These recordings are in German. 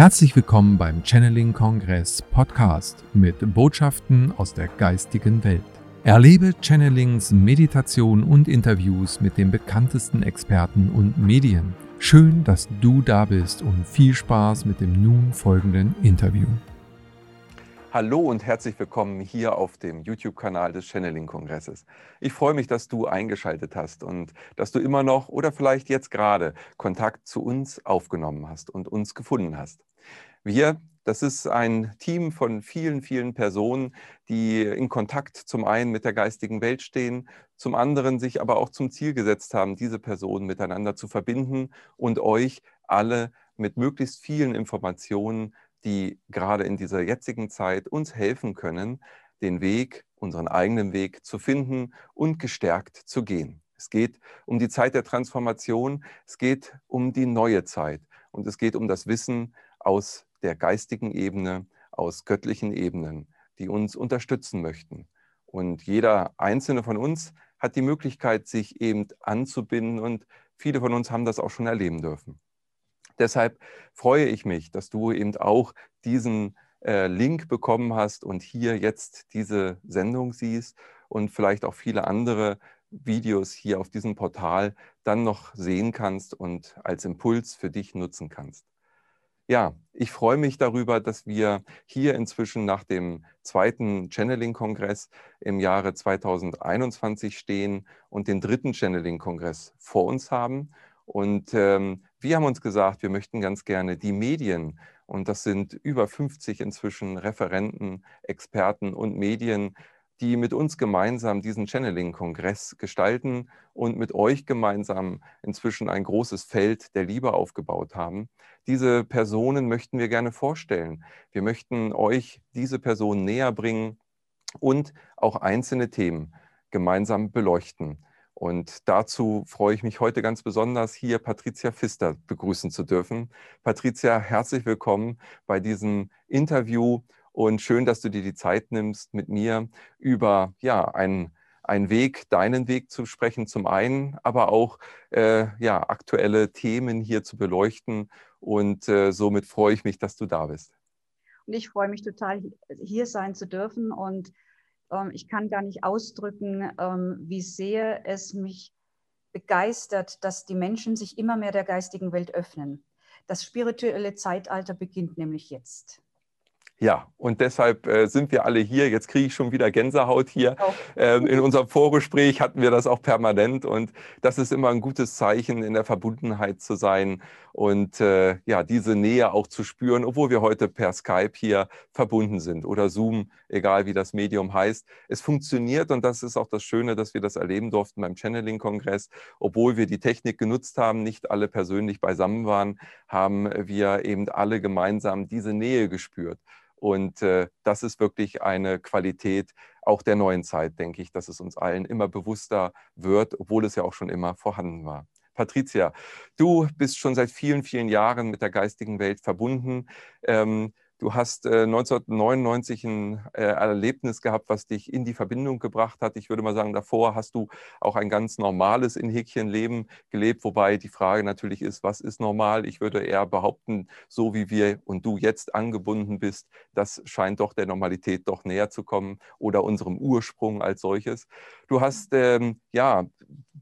Herzlich willkommen beim Channeling Kongress Podcast mit Botschaften aus der geistigen Welt. Erlebe Channelings, Meditation und Interviews mit den bekanntesten Experten und Medien. Schön, dass du da bist und viel Spaß mit dem nun folgenden Interview. Hallo und herzlich willkommen hier auf dem YouTube-Kanal des Channeling-Kongresses. Ich freue mich, dass du eingeschaltet hast und dass du immer noch oder vielleicht jetzt gerade Kontakt zu uns aufgenommen hast und uns gefunden hast. Wir, das ist ein Team von vielen, vielen Personen, die in Kontakt zum einen mit der geistigen Welt stehen, zum anderen sich aber auch zum Ziel gesetzt haben, diese Personen miteinander zu verbinden und euch alle mit möglichst vielen Informationen die gerade in dieser jetzigen Zeit uns helfen können, den Weg, unseren eigenen Weg zu finden und gestärkt zu gehen. Es geht um die Zeit der Transformation, es geht um die neue Zeit und es geht um das Wissen aus der geistigen Ebene, aus göttlichen Ebenen, die uns unterstützen möchten. Und jeder einzelne von uns hat die Möglichkeit, sich eben anzubinden und viele von uns haben das auch schon erleben dürfen. Deshalb freue ich mich, dass du eben auch diesen äh, Link bekommen hast und hier jetzt diese Sendung siehst und vielleicht auch viele andere Videos hier auf diesem Portal dann noch sehen kannst und als Impuls für dich nutzen kannst. Ja, ich freue mich darüber, dass wir hier inzwischen nach dem zweiten Channeling-Kongress im Jahre 2021 stehen und den dritten Channeling-Kongress vor uns haben. Und ähm, wir haben uns gesagt, wir möchten ganz gerne die Medien, und das sind über 50 inzwischen Referenten, Experten und Medien, die mit uns gemeinsam diesen Channeling-Kongress gestalten und mit euch gemeinsam inzwischen ein großes Feld der Liebe aufgebaut haben. Diese Personen möchten wir gerne vorstellen. Wir möchten euch diese Personen näher bringen und auch einzelne Themen gemeinsam beleuchten. Und dazu freue ich mich heute ganz besonders, hier Patricia Pfister begrüßen zu dürfen. Patricia, herzlich willkommen bei diesem Interview und schön, dass du dir die Zeit nimmst, mit mir über ja, einen, einen Weg, deinen Weg zu sprechen, zum einen, aber auch äh, ja, aktuelle Themen hier zu beleuchten. Und äh, somit freue ich mich, dass du da bist. Und ich freue mich total, hier sein zu dürfen und ähm, ich kann gar nicht ausdrücken, ähm, wie sehr es mich begeistert, dass die Menschen sich immer mehr der geistigen Welt öffnen. Das spirituelle Zeitalter beginnt nämlich jetzt. Ja, und deshalb äh, sind wir alle hier. Jetzt kriege ich schon wieder Gänsehaut hier. Ähm, in unserem Vorgespräch hatten wir das auch permanent und das ist immer ein gutes Zeichen, in der Verbundenheit zu sein und äh, ja, diese Nähe auch zu spüren, obwohl wir heute per Skype hier verbunden sind oder Zoom, egal wie das Medium heißt. Es funktioniert und das ist auch das Schöne, dass wir das erleben durften beim Channeling-Kongress. Obwohl wir die Technik genutzt haben, nicht alle persönlich beisammen waren, haben wir eben alle gemeinsam diese Nähe gespürt. Und äh, das ist wirklich eine Qualität auch der neuen Zeit, denke ich, dass es uns allen immer bewusster wird, obwohl es ja auch schon immer vorhanden war. Patricia, du bist schon seit vielen, vielen Jahren mit der geistigen Welt verbunden. Ähm, Du hast äh, 1999 ein äh, Erlebnis gehabt, was dich in die Verbindung gebracht hat. Ich würde mal sagen, davor hast du auch ein ganz normales in Häkchen Leben gelebt, wobei die Frage natürlich ist, was ist normal? Ich würde eher behaupten, so wie wir und du jetzt angebunden bist, das scheint doch der Normalität doch näher zu kommen oder unserem Ursprung als solches. Du hast ähm, ja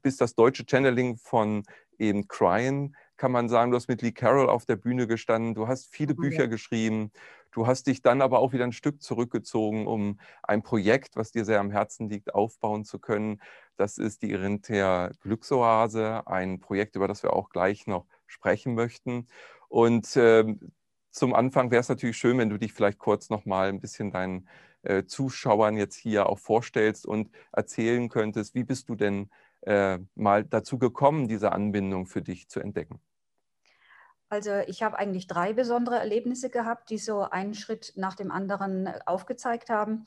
bist das deutsche Channeling von eben Cryen kann man sagen, du hast mit Lee Carroll auf der Bühne gestanden, du hast viele oh Bücher ja. geschrieben, du hast dich dann aber auch wieder ein Stück zurückgezogen, um ein Projekt, was dir sehr am Herzen liegt, aufbauen zu können. Das ist die Irinthia Glücksoase, ein Projekt, über das wir auch gleich noch sprechen möchten. Und äh, zum Anfang wäre es natürlich schön, wenn du dich vielleicht kurz noch mal ein bisschen deinen äh, Zuschauern jetzt hier auch vorstellst und erzählen könntest, wie bist du denn äh, mal dazu gekommen, diese Anbindung für dich zu entdecken? Also ich habe eigentlich drei besondere Erlebnisse gehabt, die so einen Schritt nach dem anderen äh, aufgezeigt haben.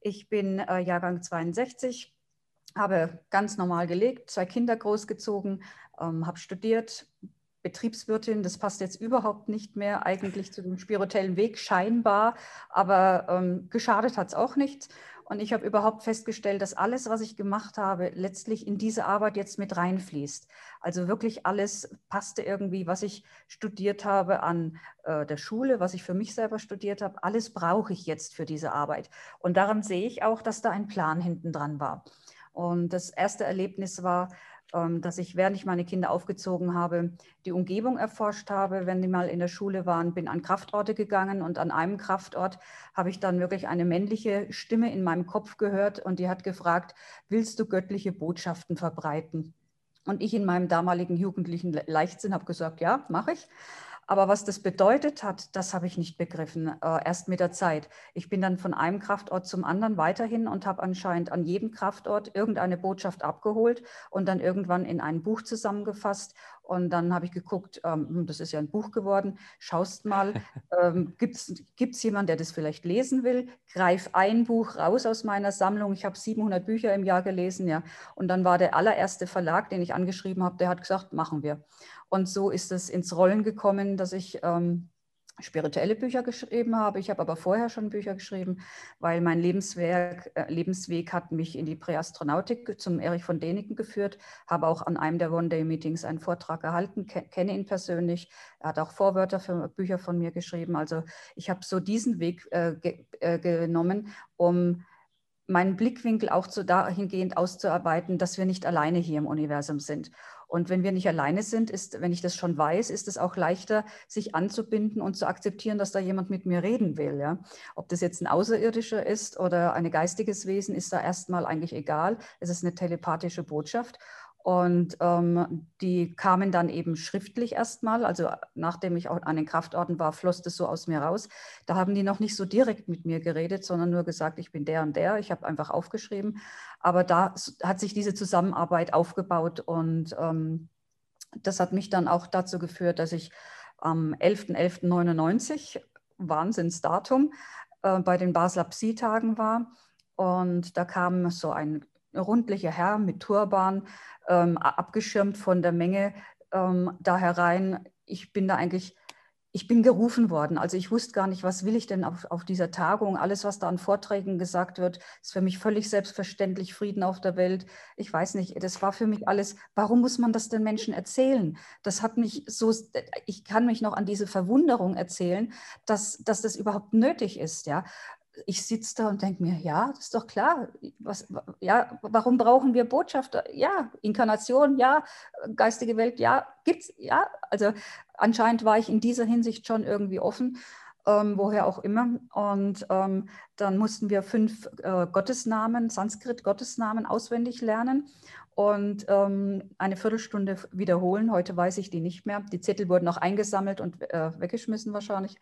Ich bin äh, Jahrgang 62, habe ganz normal gelebt, zwei Kinder großgezogen, ähm, habe studiert, Betriebswirtin, das passt jetzt überhaupt nicht mehr eigentlich zu dem spirituellen Weg, scheinbar, aber ähm, geschadet hat es auch nichts. Und ich habe überhaupt festgestellt, dass alles, was ich gemacht habe, letztlich in diese Arbeit jetzt mit reinfließt. Also wirklich alles passte irgendwie, was ich studiert habe an äh, der Schule, was ich für mich selber studiert habe, alles brauche ich jetzt für diese Arbeit. Und daran sehe ich auch, dass da ein Plan hinten dran war. Und das erste Erlebnis war, dass ich, während ich meine Kinder aufgezogen habe, die Umgebung erforscht habe, wenn die mal in der Schule waren, bin an Kraftorte gegangen und an einem Kraftort habe ich dann wirklich eine männliche Stimme in meinem Kopf gehört und die hat gefragt, willst du göttliche Botschaften verbreiten? Und ich in meinem damaligen jugendlichen Leichtsinn habe gesagt, ja, mache ich. Aber was das bedeutet hat, das habe ich nicht begriffen, äh, erst mit der Zeit. Ich bin dann von einem Kraftort zum anderen weiterhin und habe anscheinend an jedem Kraftort irgendeine Botschaft abgeholt und dann irgendwann in ein Buch zusammengefasst. Und dann habe ich geguckt, ähm, hm, das ist ja ein Buch geworden, schaust mal, ähm, gibt es jemanden, der das vielleicht lesen will? Greif ein Buch raus aus meiner Sammlung. Ich habe 700 Bücher im Jahr gelesen, ja. Und dann war der allererste Verlag, den ich angeschrieben habe, der hat gesagt, machen wir. Und so ist es ins Rollen gekommen, dass ich ähm, spirituelle Bücher geschrieben habe. Ich habe aber vorher schon Bücher geschrieben, weil mein Lebenswerk, äh, Lebensweg hat mich in die Präastronautik zum Erich von Däniken geführt, habe auch an einem der One-Day-Meetings einen Vortrag erhalten, ke kenne ihn persönlich. Er hat auch Vorwörter für Bücher von mir geschrieben. Also ich habe so diesen Weg äh, ge äh, genommen, um meinen Blickwinkel auch zu dahingehend auszuarbeiten, dass wir nicht alleine hier im Universum sind. Und wenn wir nicht alleine sind, ist, wenn ich das schon weiß, ist es auch leichter, sich anzubinden und zu akzeptieren, dass da jemand mit mir reden will. Ja? Ob das jetzt ein Außerirdischer ist oder ein geistiges Wesen, ist da erstmal eigentlich egal. Es ist eine telepathische Botschaft. Und ähm, die kamen dann eben schriftlich erstmal, also nachdem ich auch an den Kraftorten war, floss das so aus mir raus. Da haben die noch nicht so direkt mit mir geredet, sondern nur gesagt, ich bin der und der. Ich habe einfach aufgeschrieben. Aber da hat sich diese Zusammenarbeit aufgebaut und ähm, das hat mich dann auch dazu geführt, dass ich am 11.11.99, Wahnsinnsdatum, äh, bei den Basler Psi-Tagen war. Und da kam so ein rundlicher Herr mit Turban, ähm, abgeschirmt von der Menge ähm, da herein. Ich bin da eigentlich, ich bin gerufen worden. Also ich wusste gar nicht, was will ich denn auf, auf dieser Tagung. Alles, was da an Vorträgen gesagt wird, ist für mich völlig selbstverständlich. Frieden auf der Welt. Ich weiß nicht, das war für mich alles, warum muss man das den Menschen erzählen? Das hat mich so, ich kann mich noch an diese Verwunderung erzählen, dass, dass das überhaupt nötig ist. Ja? Ich sitze da und denke mir, ja, das ist doch klar. Was, ja, warum brauchen wir Botschafter? Ja, Inkarnation, ja, geistige Welt, ja, gibt's, ja. Also anscheinend war ich in dieser Hinsicht schon irgendwie offen, ähm, woher auch immer. Und ähm, dann mussten wir fünf äh, Gottesnamen, Sanskrit-Gottesnamen auswendig lernen und ähm, eine Viertelstunde wiederholen. Heute weiß ich die nicht mehr. Die Zettel wurden noch eingesammelt und äh, weggeschmissen wahrscheinlich.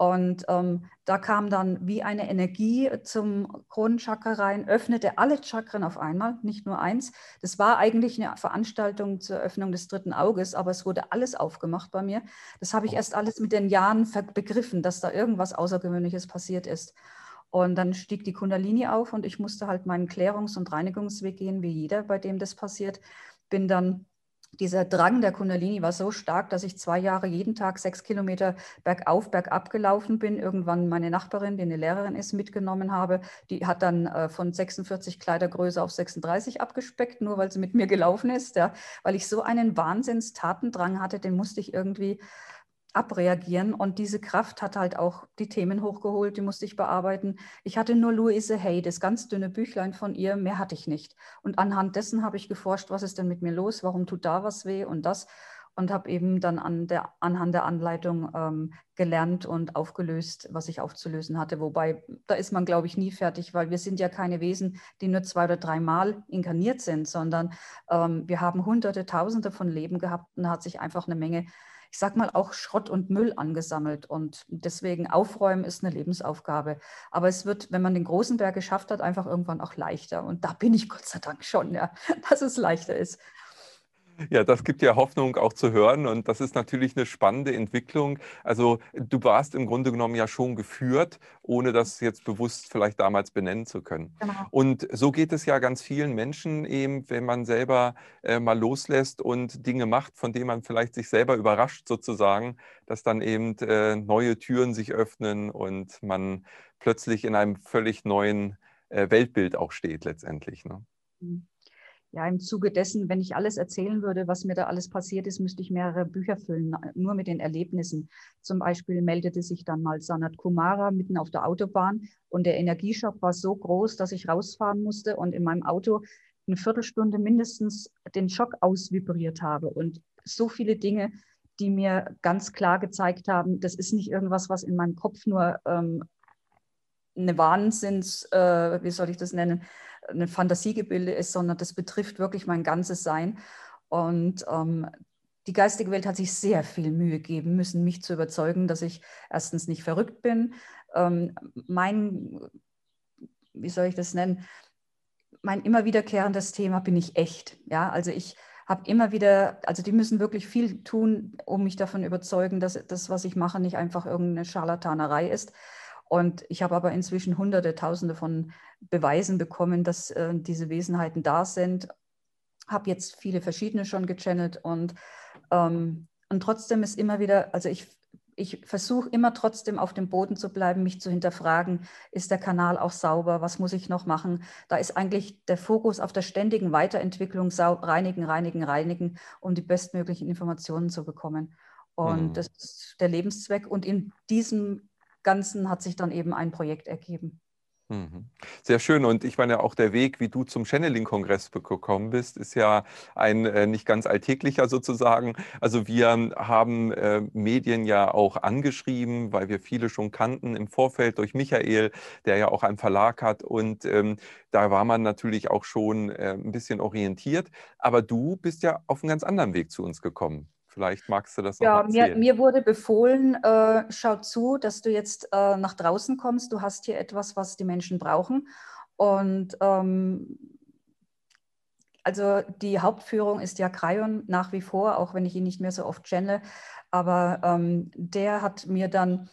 Und ähm, da kam dann wie eine Energie zum Kronenchakra rein, öffnete alle Chakren auf einmal, nicht nur eins. Das war eigentlich eine Veranstaltung zur Öffnung des dritten Auges, aber es wurde alles aufgemacht bei mir. Das habe ich erst alles mit den Jahren begriffen, dass da irgendwas Außergewöhnliches passiert ist. Und dann stieg die Kundalini auf und ich musste halt meinen Klärungs- und Reinigungsweg gehen, wie jeder, bei dem das passiert. Bin dann dieser Drang der Kundalini war so stark, dass ich zwei Jahre jeden Tag sechs Kilometer bergauf, bergab gelaufen bin. Irgendwann meine Nachbarin, die eine Lehrerin ist, mitgenommen habe. Die hat dann äh, von 46 Kleidergröße auf 36 abgespeckt, nur weil sie mit mir gelaufen ist. Ja. Weil ich so einen Wahnsinns-Tatendrang hatte, den musste ich irgendwie abreagieren. Und diese Kraft hat halt auch die Themen hochgeholt, die musste ich bearbeiten. Ich hatte nur Louise Hay, das ganz dünne Büchlein von ihr, mehr hatte ich nicht. Und anhand dessen habe ich geforscht, was ist denn mit mir los, warum tut da was weh und das. Und habe eben dann an der, anhand der Anleitung ähm, gelernt und aufgelöst, was ich aufzulösen hatte. Wobei, da ist man, glaube ich, nie fertig, weil wir sind ja keine Wesen, die nur zwei oder dreimal inkarniert sind, sondern ähm, wir haben hunderte, tausende von Leben gehabt und hat sich einfach eine Menge ich sag mal, auch Schrott und Müll angesammelt. Und deswegen aufräumen ist eine Lebensaufgabe. Aber es wird, wenn man den großen Berg geschafft hat, einfach irgendwann auch leichter. Und da bin ich Gott sei Dank schon, ja, dass es leichter ist. Ja, das gibt ja Hoffnung auch zu hören und das ist natürlich eine spannende Entwicklung. Also du warst im Grunde genommen ja schon geführt, ohne das jetzt bewusst vielleicht damals benennen zu können. Genau. Und so geht es ja ganz vielen Menschen eben, wenn man selber äh, mal loslässt und Dinge macht, von denen man vielleicht sich selber überrascht sozusagen, dass dann eben äh, neue Türen sich öffnen und man plötzlich in einem völlig neuen äh, Weltbild auch steht letztendlich. Ne? Mhm ja, im Zuge dessen, wenn ich alles erzählen würde, was mir da alles passiert ist, müsste ich mehrere Bücher füllen, nur mit den Erlebnissen. Zum Beispiel meldete sich dann mal Sanat Kumara mitten auf der Autobahn und der Energieschock war so groß, dass ich rausfahren musste und in meinem Auto eine Viertelstunde mindestens den Schock ausvibriert habe. Und so viele Dinge, die mir ganz klar gezeigt haben, das ist nicht irgendwas, was in meinem Kopf nur ähm, eine Wahnsinns, äh, wie soll ich das nennen, eine Fantasiegebilde ist, sondern das betrifft wirklich mein ganzes Sein. Und ähm, die geistige Welt hat sich sehr viel Mühe geben müssen, mich zu überzeugen, dass ich erstens nicht verrückt bin. Ähm, mein, wie soll ich das nennen, mein immer wiederkehrendes Thema bin ich echt. Ja, also ich habe immer wieder, also die müssen wirklich viel tun, um mich davon überzeugen, dass das, was ich mache, nicht einfach irgendeine Scharlatanerei ist. Und ich habe aber inzwischen hunderte, tausende von Beweisen bekommen, dass äh, diese Wesenheiten da sind. Habe jetzt viele verschiedene schon gechannelt und, ähm, und trotzdem ist immer wieder, also ich, ich versuche immer trotzdem auf dem Boden zu bleiben, mich zu hinterfragen, ist der Kanal auch sauber, was muss ich noch machen? Da ist eigentlich der Fokus auf der ständigen Weiterentwicklung, reinigen, reinigen, reinigen, um die bestmöglichen Informationen zu bekommen. Und mhm. das ist der Lebenszweck. Und in diesem Ganzen hat sich dann eben ein Projekt ergeben. Mhm. Sehr schön. Und ich meine, auch der Weg, wie du zum Channeling-Kongress gekommen bist, ist ja ein äh, nicht ganz alltäglicher sozusagen. Also wir haben äh, Medien ja auch angeschrieben, weil wir viele schon kannten im Vorfeld durch Michael, der ja auch einen Verlag hat. Und ähm, da war man natürlich auch schon äh, ein bisschen orientiert. Aber du bist ja auf einen ganz anderen Weg zu uns gekommen. Vielleicht magst du das noch ja, erzählen. Mir, mir wurde befohlen, äh, schau zu, dass du jetzt äh, nach draußen kommst. Du hast hier etwas, was die Menschen brauchen. Und ähm, also die Hauptführung ist ja Krayon nach wie vor, auch wenn ich ihn nicht mehr so oft channel. Aber ähm, der hat mir dann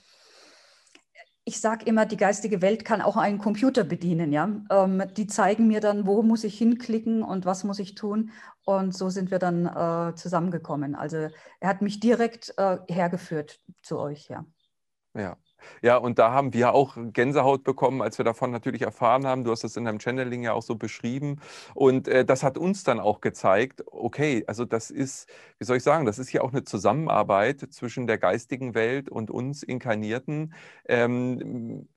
ich sage immer, die geistige Welt kann auch einen Computer bedienen. Ja? Ähm, die zeigen mir dann, wo muss ich hinklicken und was muss ich tun. Und so sind wir dann äh, zusammengekommen. Also er hat mich direkt äh, hergeführt zu euch. Ja. ja. Ja, und da haben wir auch Gänsehaut bekommen, als wir davon natürlich erfahren haben. Du hast das in deinem Channeling ja auch so beschrieben. Und äh, das hat uns dann auch gezeigt, okay, also das ist, wie soll ich sagen, das ist ja auch eine Zusammenarbeit zwischen der geistigen Welt und uns Inkarnierten. Ähm,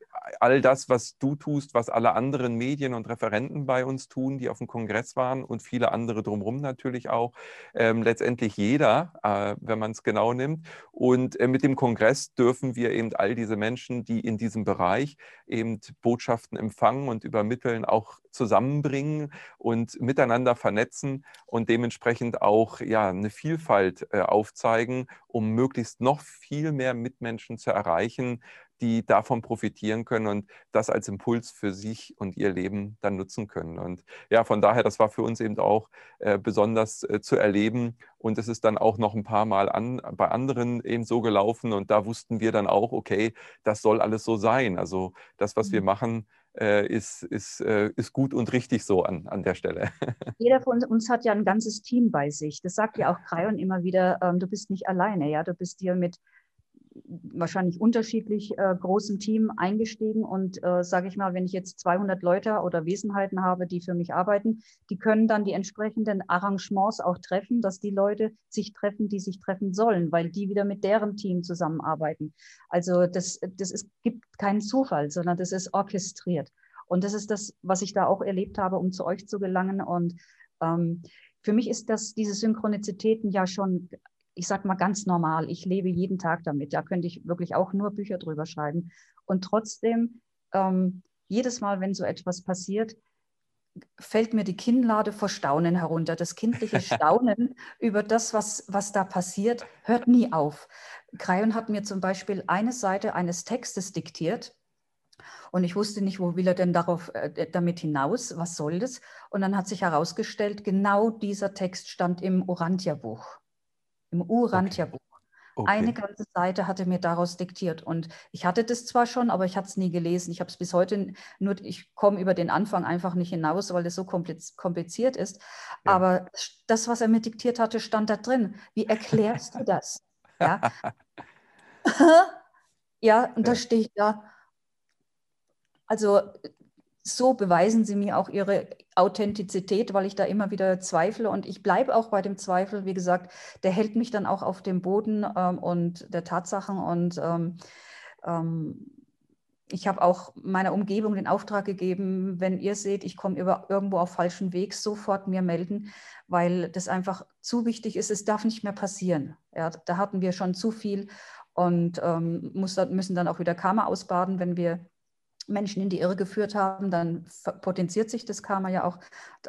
all das, was du tust, was alle anderen Medien und Referenten bei uns tun, die auf dem Kongress waren und viele andere drumherum natürlich auch, ähm, letztendlich jeder, äh, wenn man es genau nimmt. Und äh, mit dem Kongress dürfen wir eben all diese Menschen, die in diesem Bereich eben Botschaften empfangen und übermitteln, auch zusammenbringen und miteinander vernetzen und dementsprechend auch ja, eine Vielfalt äh, aufzeigen, um möglichst noch viel mehr Mitmenschen zu erreichen, die davon profitieren können und das als Impuls für sich und ihr Leben dann nutzen können. Und ja, von daher, das war für uns eben auch äh, besonders äh, zu erleben. Und es ist dann auch noch ein paar Mal an, bei anderen eben so gelaufen. Und da wussten wir dann auch, okay, das soll alles so sein. Also das, was wir mhm. machen, äh, ist, ist, äh, ist gut und richtig so an, an der Stelle. Jeder von uns hat ja ein ganzes Team bei sich. Das sagt ja auch Kreon immer wieder, ähm, du bist nicht alleine, ja, du bist hier mit wahrscheinlich unterschiedlich äh, großen Team eingestiegen und äh, sage ich mal, wenn ich jetzt 200 Leute oder Wesenheiten habe, die für mich arbeiten, die können dann die entsprechenden Arrangements auch treffen, dass die Leute sich treffen, die sich treffen sollen, weil die wieder mit deren Team zusammenarbeiten. Also das, das ist, gibt keinen Zufall, sondern das ist orchestriert. Und das ist das, was ich da auch erlebt habe, um zu euch zu gelangen. Und ähm, für mich ist das, diese Synchronizitäten ja schon ich sage mal ganz normal. Ich lebe jeden Tag damit. Da könnte ich wirklich auch nur Bücher drüber schreiben. Und trotzdem, ähm, jedes Mal, wenn so etwas passiert, fällt mir die Kinnlade vor Staunen herunter. Das kindliche Staunen über das, was, was da passiert, hört nie auf. Krayon hat mir zum Beispiel eine Seite eines Textes diktiert. Und ich wusste nicht, wo will er denn darauf, äh, damit hinaus, was soll das? Und dann hat sich herausgestellt, genau dieser Text stand im Orantia-Buch im Urantia-Buch. Okay. Eine ganze Seite hatte mir daraus diktiert. Und ich hatte das zwar schon, aber ich hatte es nie gelesen. Ich habe es bis heute nur, ich komme über den Anfang einfach nicht hinaus, weil es so kompliziert ist. Ja. Aber das, was er mir diktiert hatte, stand da drin. Wie erklärst du das? Ja, ja und da stehe ich da. Also so beweisen sie mir auch ihre Authentizität, weil ich da immer wieder zweifle. Und ich bleibe auch bei dem Zweifel, wie gesagt, der hält mich dann auch auf dem Boden ähm, und der Tatsachen. Und ähm, ähm, ich habe auch meiner Umgebung den Auftrag gegeben, wenn ihr seht, ich komme irgendwo auf falschen Weg, sofort mir melden, weil das einfach zu wichtig ist. Es darf nicht mehr passieren. Ja, da hatten wir schon zu viel und ähm, muss, müssen dann auch wieder Karma ausbaden, wenn wir Menschen in die Irre geführt haben, dann potenziert sich das Karma ja auch.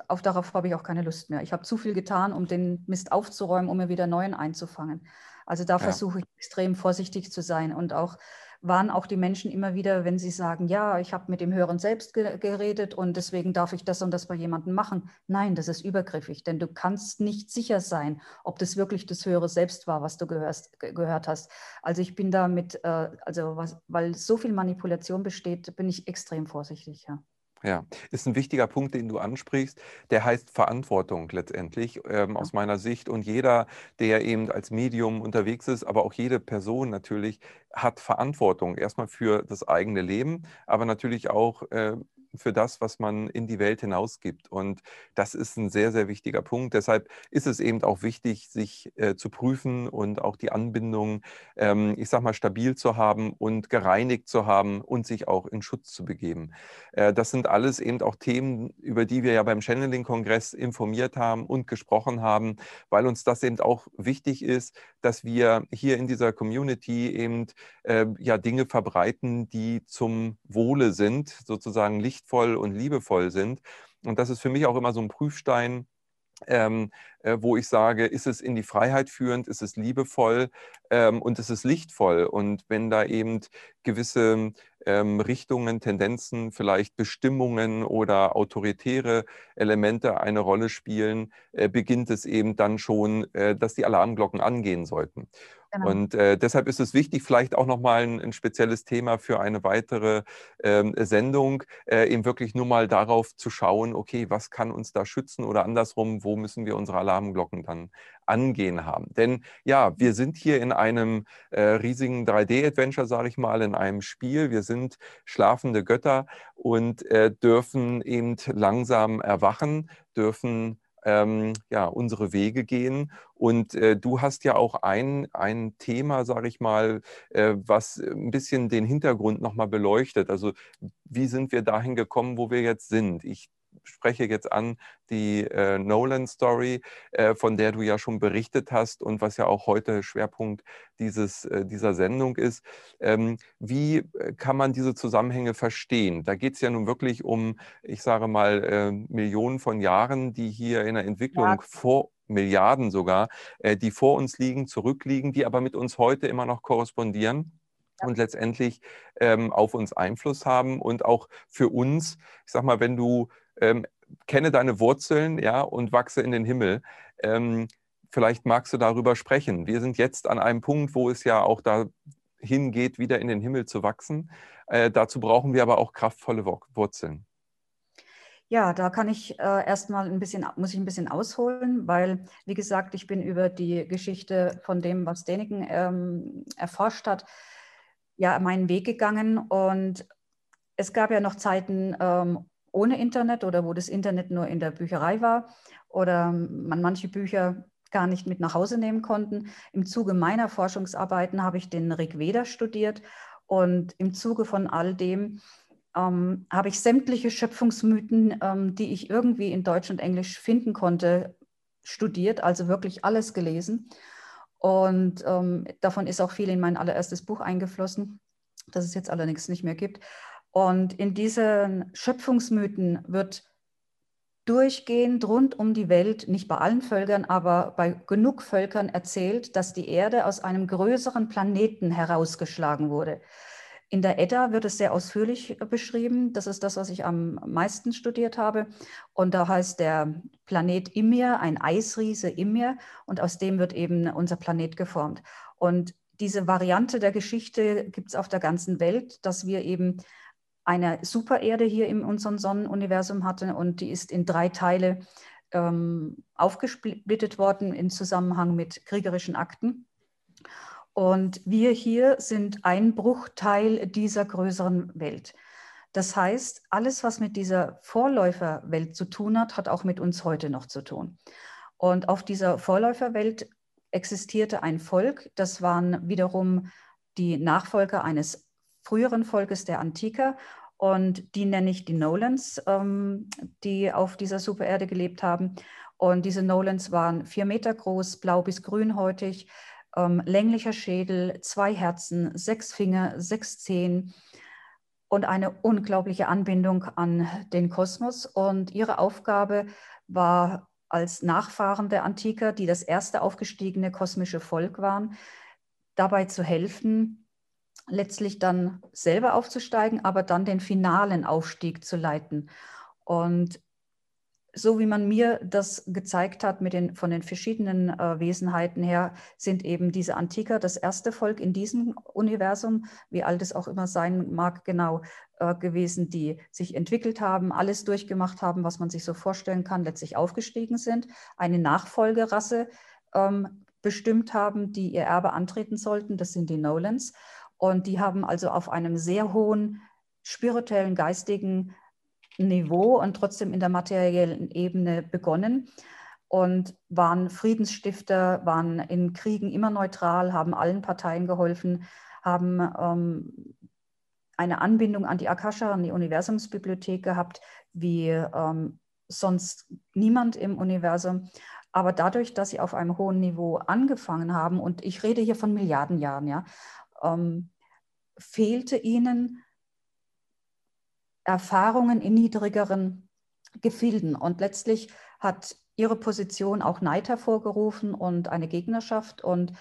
Auf darauf habe ich auch keine Lust mehr. Ich habe zu viel getan, um den Mist aufzuräumen, um mir wieder neuen einzufangen. Also da ja. versuche ich extrem vorsichtig zu sein und auch waren auch die Menschen immer wieder, wenn sie sagen, ja, ich habe mit dem Höheren selbst ge geredet und deswegen darf ich das und das bei jemandem machen. Nein, das ist übergriffig, denn du kannst nicht sicher sein, ob das wirklich das Höhere Selbst war, was du gehörst, gehört hast. Also ich bin da mit, äh, also was, weil so viel Manipulation besteht, bin ich extrem vorsichtig, ja. Ja, ist ein wichtiger Punkt, den du ansprichst. Der heißt Verantwortung letztendlich ähm, aus meiner Sicht. Und jeder, der eben als Medium unterwegs ist, aber auch jede Person natürlich, hat Verantwortung. Erstmal für das eigene Leben, aber natürlich auch äh, für das, was man in die Welt hinausgibt. Und das ist ein sehr, sehr wichtiger Punkt. Deshalb ist es eben auch wichtig, sich äh, zu prüfen und auch die Anbindung, ähm, ich sag mal, stabil zu haben und gereinigt zu haben und sich auch in Schutz zu begeben. Äh, das sind alles eben auch Themen, über die wir ja beim Channeling-Kongress informiert haben und gesprochen haben, weil uns das eben auch wichtig ist, dass wir hier in dieser Community eben äh, ja Dinge verbreiten, die zum Wohle sind, sozusagen Licht lichtvoll und liebevoll sind. Und das ist für mich auch immer so ein Prüfstein, ähm, äh, wo ich sage, ist es in die Freiheit führend, ist es liebevoll ähm, und ist es lichtvoll. Und wenn da eben gewisse ähm, Richtungen, Tendenzen, vielleicht Bestimmungen oder autoritäre Elemente eine Rolle spielen, äh, beginnt es eben dann schon, äh, dass die Alarmglocken angehen sollten. Genau. Und äh, deshalb ist es wichtig, vielleicht auch nochmal ein, ein spezielles Thema für eine weitere ähm, Sendung, äh, eben wirklich nur mal darauf zu schauen, okay, was kann uns da schützen oder andersrum, wo müssen wir unsere Alarmglocken dann angehen haben. Denn ja, wir sind hier in einem äh, riesigen 3D-Adventure, sage ich mal, in einem Spiel. Wir sind schlafende Götter und äh, dürfen eben langsam erwachen, dürfen ähm, ja, unsere Wege gehen. Und äh, du hast ja auch ein, ein Thema, sage ich mal, äh, was ein bisschen den Hintergrund nochmal beleuchtet. Also wie sind wir dahin gekommen, wo wir jetzt sind? Ich spreche jetzt an die äh, Nolan-Story, äh, von der du ja schon berichtet hast und was ja auch heute Schwerpunkt dieses, äh, dieser Sendung ist. Ähm, wie äh, kann man diese Zusammenhänge verstehen? Da geht es ja nun wirklich um, ich sage mal, äh, Millionen von Jahren, die hier in der Entwicklung ja. vor Milliarden sogar, äh, die vor uns liegen, zurückliegen, die aber mit uns heute immer noch korrespondieren und letztendlich ähm, auf uns Einfluss haben und auch für uns, ich sag mal, wenn du ähm, kenne deine Wurzeln ja, und wachse in den Himmel. Ähm, vielleicht magst du darüber sprechen. Wir sind jetzt an einem Punkt, wo es ja auch dahin geht, wieder in den Himmel zu wachsen. Äh, dazu brauchen wir aber auch kraftvolle Wurzeln. Ja, da kann ich äh, erstmal ein bisschen, muss ich ein bisschen ausholen, weil, wie gesagt, ich bin über die Geschichte von dem, was Däniken ähm, erforscht hat, ja, meinen Weg gegangen. Und es gab ja noch Zeiten ähm, ohne Internet oder wo das Internet nur in der Bücherei war oder man manche Bücher gar nicht mit nach Hause nehmen konnten. Im Zuge meiner Forschungsarbeiten habe ich den Rig Veda studiert und im Zuge von all dem ähm, habe ich sämtliche Schöpfungsmythen, ähm, die ich irgendwie in Deutsch und Englisch finden konnte, studiert, also wirklich alles gelesen. Und ähm, davon ist auch viel in mein allererstes Buch eingeflossen, das es jetzt allerdings nicht mehr gibt. Und in diesen Schöpfungsmythen wird durchgehend rund um die Welt, nicht bei allen Völkern, aber bei genug Völkern erzählt, dass die Erde aus einem größeren Planeten herausgeschlagen wurde. In der Edda wird es sehr ausführlich beschrieben. Das ist das, was ich am meisten studiert habe. Und da heißt der Planet Imir, ein Eisriese Imir. Und aus dem wird eben unser Planet geformt. Und diese Variante der Geschichte gibt es auf der ganzen Welt, dass wir eben eine Supererde hier in unserem Sonnenuniversum hatten und die ist in drei Teile ähm, aufgesplittet worden im Zusammenhang mit kriegerischen Akten. Und wir hier sind ein Bruchteil dieser größeren Welt. Das heißt, alles, was mit dieser Vorläuferwelt zu tun hat, hat auch mit uns heute noch zu tun. Und auf dieser Vorläuferwelt existierte ein Volk, das waren wiederum die Nachfolger eines früheren Volkes der Antiker und die nenne ich die Nolans, ähm, die auf dieser Supererde gelebt haben. Und diese Nolans waren vier Meter groß, blau bis grünhäutig, ähm, länglicher Schädel, zwei Herzen, sechs Finger, sechs Zehen und eine unglaubliche Anbindung an den Kosmos. Und ihre Aufgabe war als Nachfahren der Antiker, die das erste aufgestiegene kosmische Volk waren, dabei zu helfen, letztlich dann selber aufzusteigen, aber dann den finalen Aufstieg zu leiten. Und so wie man mir das gezeigt hat mit den, von den verschiedenen äh, Wesenheiten her, sind eben diese Antiker das erste Volk in diesem Universum, wie alt es auch immer sein mag, genau äh, gewesen, die sich entwickelt haben, alles durchgemacht haben, was man sich so vorstellen kann, letztlich aufgestiegen sind, eine Nachfolgerasse ähm, bestimmt haben, die ihr Erbe antreten sollten. Das sind die Nolans. Und die haben also auf einem sehr hohen spirituellen, geistigen Niveau und trotzdem in der materiellen Ebene begonnen und waren Friedensstifter, waren in Kriegen immer neutral, haben allen Parteien geholfen, haben ähm, eine Anbindung an die Akasha, an die Universumsbibliothek gehabt, wie ähm, sonst niemand im Universum. Aber dadurch, dass sie auf einem hohen Niveau angefangen haben, und ich rede hier von Milliarden Jahren, ja, ähm, fehlte ihnen Erfahrungen in niedrigeren Gefilden. Und letztlich hat ihre Position auch Neid hervorgerufen und eine Gegnerschaft. Und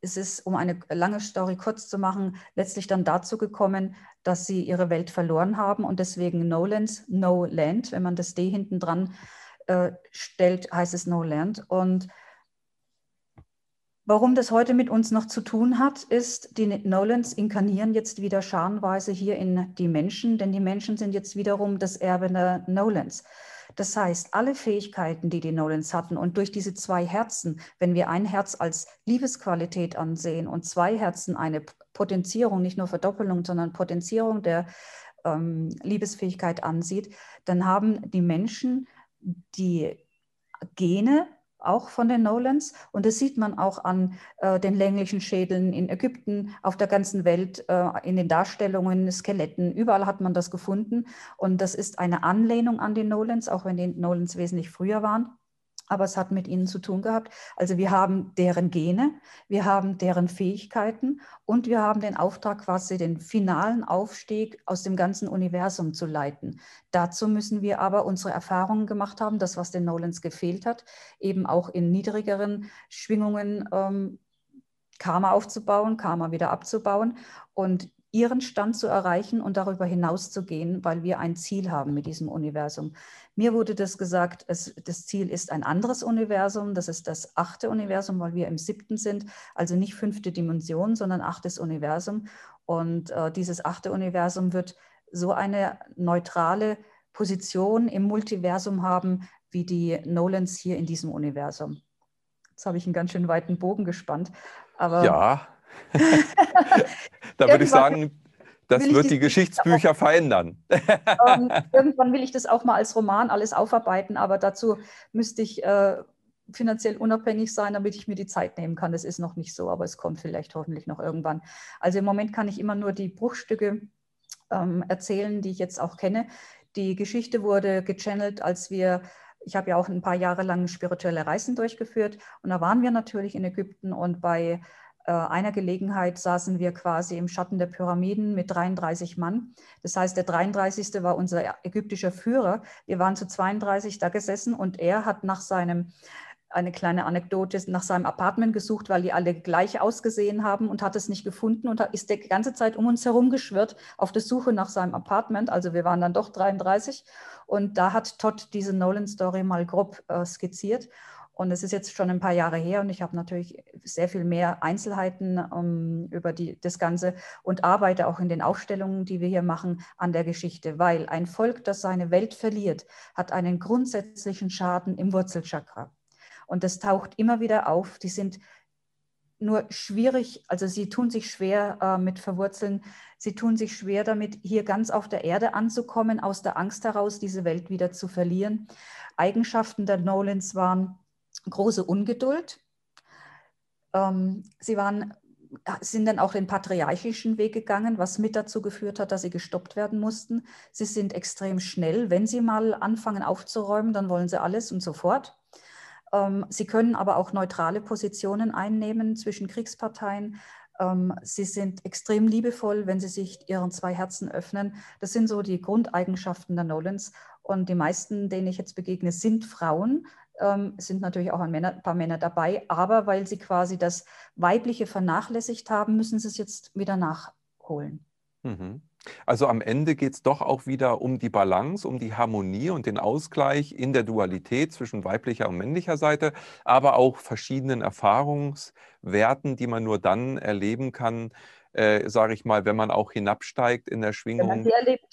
es ist, um eine lange Story kurz zu machen, letztlich dann dazu gekommen, dass sie ihre Welt verloren haben und deswegen No Lands, No Land, wenn man das D hinten dran äh, stellt, heißt es No Land. Und Warum das heute mit uns noch zu tun hat, ist, die Nolans inkarnieren jetzt wieder scharenweise hier in die Menschen, denn die Menschen sind jetzt wiederum das Erbe der Nolans. Das heißt, alle Fähigkeiten, die die Nolans hatten und durch diese zwei Herzen, wenn wir ein Herz als Liebesqualität ansehen und zwei Herzen eine Potenzierung, nicht nur Verdoppelung, sondern Potenzierung der ähm, Liebesfähigkeit ansieht, dann haben die Menschen die Gene auch von den Nolans. Und das sieht man auch an äh, den länglichen Schädeln in Ägypten, auf der ganzen Welt, äh, in den Darstellungen, Skeletten. Überall hat man das gefunden. Und das ist eine Anlehnung an die Nolans, auch wenn die Nolans wesentlich früher waren aber es hat mit ihnen zu tun gehabt. Also wir haben deren Gene, wir haben deren Fähigkeiten und wir haben den Auftrag, quasi den finalen Aufstieg aus dem ganzen Universum zu leiten. Dazu müssen wir aber unsere Erfahrungen gemacht haben, das, was den Nolans gefehlt hat, eben auch in niedrigeren Schwingungen ähm, Karma aufzubauen, Karma wieder abzubauen. Und ihren Stand zu erreichen und darüber hinaus zu gehen, weil wir ein Ziel haben mit diesem Universum. Mir wurde das gesagt, es, das Ziel ist ein anderes Universum, das ist das achte Universum, weil wir im siebten sind, also nicht fünfte Dimension, sondern achtes Universum. Und äh, dieses achte Universum wird so eine neutrale Position im Multiversum haben, wie die Nolans hier in diesem Universum. Jetzt habe ich einen ganz schön weiten Bogen gespannt. Aber ja, da würde ich sagen, das wird die Geschichtsbücher auch, verändern. ähm, irgendwann will ich das auch mal als Roman alles aufarbeiten, aber dazu müsste ich äh, finanziell unabhängig sein, damit ich mir die Zeit nehmen kann. Das ist noch nicht so, aber es kommt vielleicht hoffentlich noch irgendwann. Also im Moment kann ich immer nur die Bruchstücke ähm, erzählen, die ich jetzt auch kenne. Die Geschichte wurde gechannelt, als wir ich habe ja auch ein paar Jahre lang spirituelle Reisen durchgeführt und da waren wir natürlich in Ägypten und bei einer Gelegenheit saßen wir quasi im Schatten der Pyramiden mit 33 Mann. Das heißt, der 33. war unser ägyptischer Führer. Wir waren zu 32 da gesessen und er hat nach seinem eine kleine Anekdote nach seinem Apartment gesucht, weil die alle gleich ausgesehen haben und hat es nicht gefunden und ist die ganze Zeit um uns herum geschwirrt auf der Suche nach seinem Apartment. Also wir waren dann doch 33 und da hat Todd diese Nolan-Story mal grob äh, skizziert. Und es ist jetzt schon ein paar Jahre her und ich habe natürlich sehr viel mehr Einzelheiten um, ähm, über die, das Ganze und arbeite auch in den Aufstellungen, die wir hier machen, an der Geschichte, weil ein Volk, das seine Welt verliert, hat einen grundsätzlichen Schaden im Wurzelchakra. Und das taucht immer wieder auf. Die sind nur schwierig, also sie tun sich schwer äh, mit Verwurzeln, sie tun sich schwer damit, hier ganz auf der Erde anzukommen, aus der Angst heraus, diese Welt wieder zu verlieren. Eigenschaften der Nolans waren große Ungeduld. Ähm, sie waren, sind dann auch den patriarchischen Weg gegangen, was mit dazu geführt hat, dass sie gestoppt werden mussten. Sie sind extrem schnell. Wenn sie mal anfangen aufzuräumen, dann wollen sie alles und sofort. Ähm, sie können aber auch neutrale Positionen einnehmen zwischen Kriegsparteien. Ähm, sie sind extrem liebevoll, wenn sie sich ihren zwei Herzen öffnen. Das sind so die Grundeigenschaften der Nolans. Und die meisten, denen ich jetzt begegne, sind Frauen. Ähm, sind natürlich auch ein, Männer, ein, paar Männer dabei, aber weil sie quasi das Weibliche vernachlässigt haben, müssen sie es jetzt wieder nachholen. Mhm. Also am Ende geht es doch auch wieder um die Balance, um die Harmonie und den Ausgleich in der Dualität zwischen weiblicher und männlicher Seite, aber auch verschiedenen Erfahrungswerten, die man nur dann erleben kann, äh, sage ich mal, wenn man auch hinabsteigt in der Schwingung,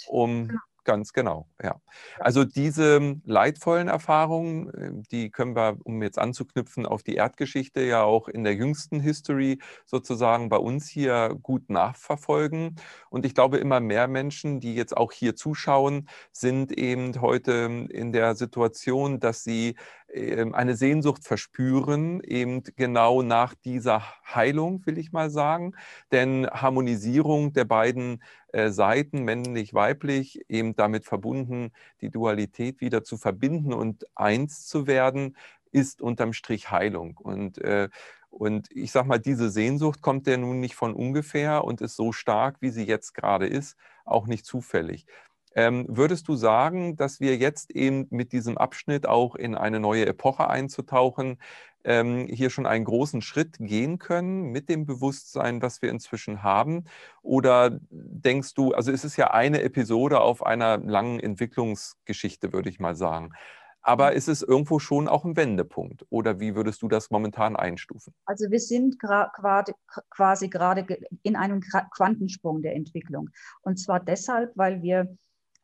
um genau. Ganz genau, ja. Also diese leidvollen Erfahrungen, äh, die können wir, um jetzt anzuknüpfen auf die Erdgeschichte, ja auch in der jüngsten History sozusagen bei uns hier gut nachverfolgen. Und ich glaube, immer mehr Menschen, die jetzt auch hier zuschauen, sind eben heute in der Situation, dass sie ähm, eine Sehnsucht verspüren, eben genau nach dieser Heilung, will ich mal sagen. Denn Harmonisierung der beiden äh, Seiten, männlich-weiblich, eben damit verbunden, die Dualität wieder zu verbinden und eins zu werden, ist unterm Strich Heilung. Und, äh, und ich sage mal, diese Sehnsucht kommt ja nun nicht von ungefähr und ist so stark, wie sie jetzt gerade ist, auch nicht zufällig. Ähm, würdest du sagen, dass wir jetzt eben mit diesem Abschnitt auch in eine neue Epoche einzutauchen, ähm, hier schon einen großen Schritt gehen können mit dem Bewusstsein, was wir inzwischen haben? Oder denkst du, also es ist ja eine Episode auf einer langen Entwicklungsgeschichte, würde ich mal sagen. Aber mhm. ist es irgendwo schon auch ein Wendepunkt? Oder wie würdest du das momentan einstufen? Also wir sind quasi gerade in einem Quantensprung der Entwicklung. Und zwar deshalb, weil wir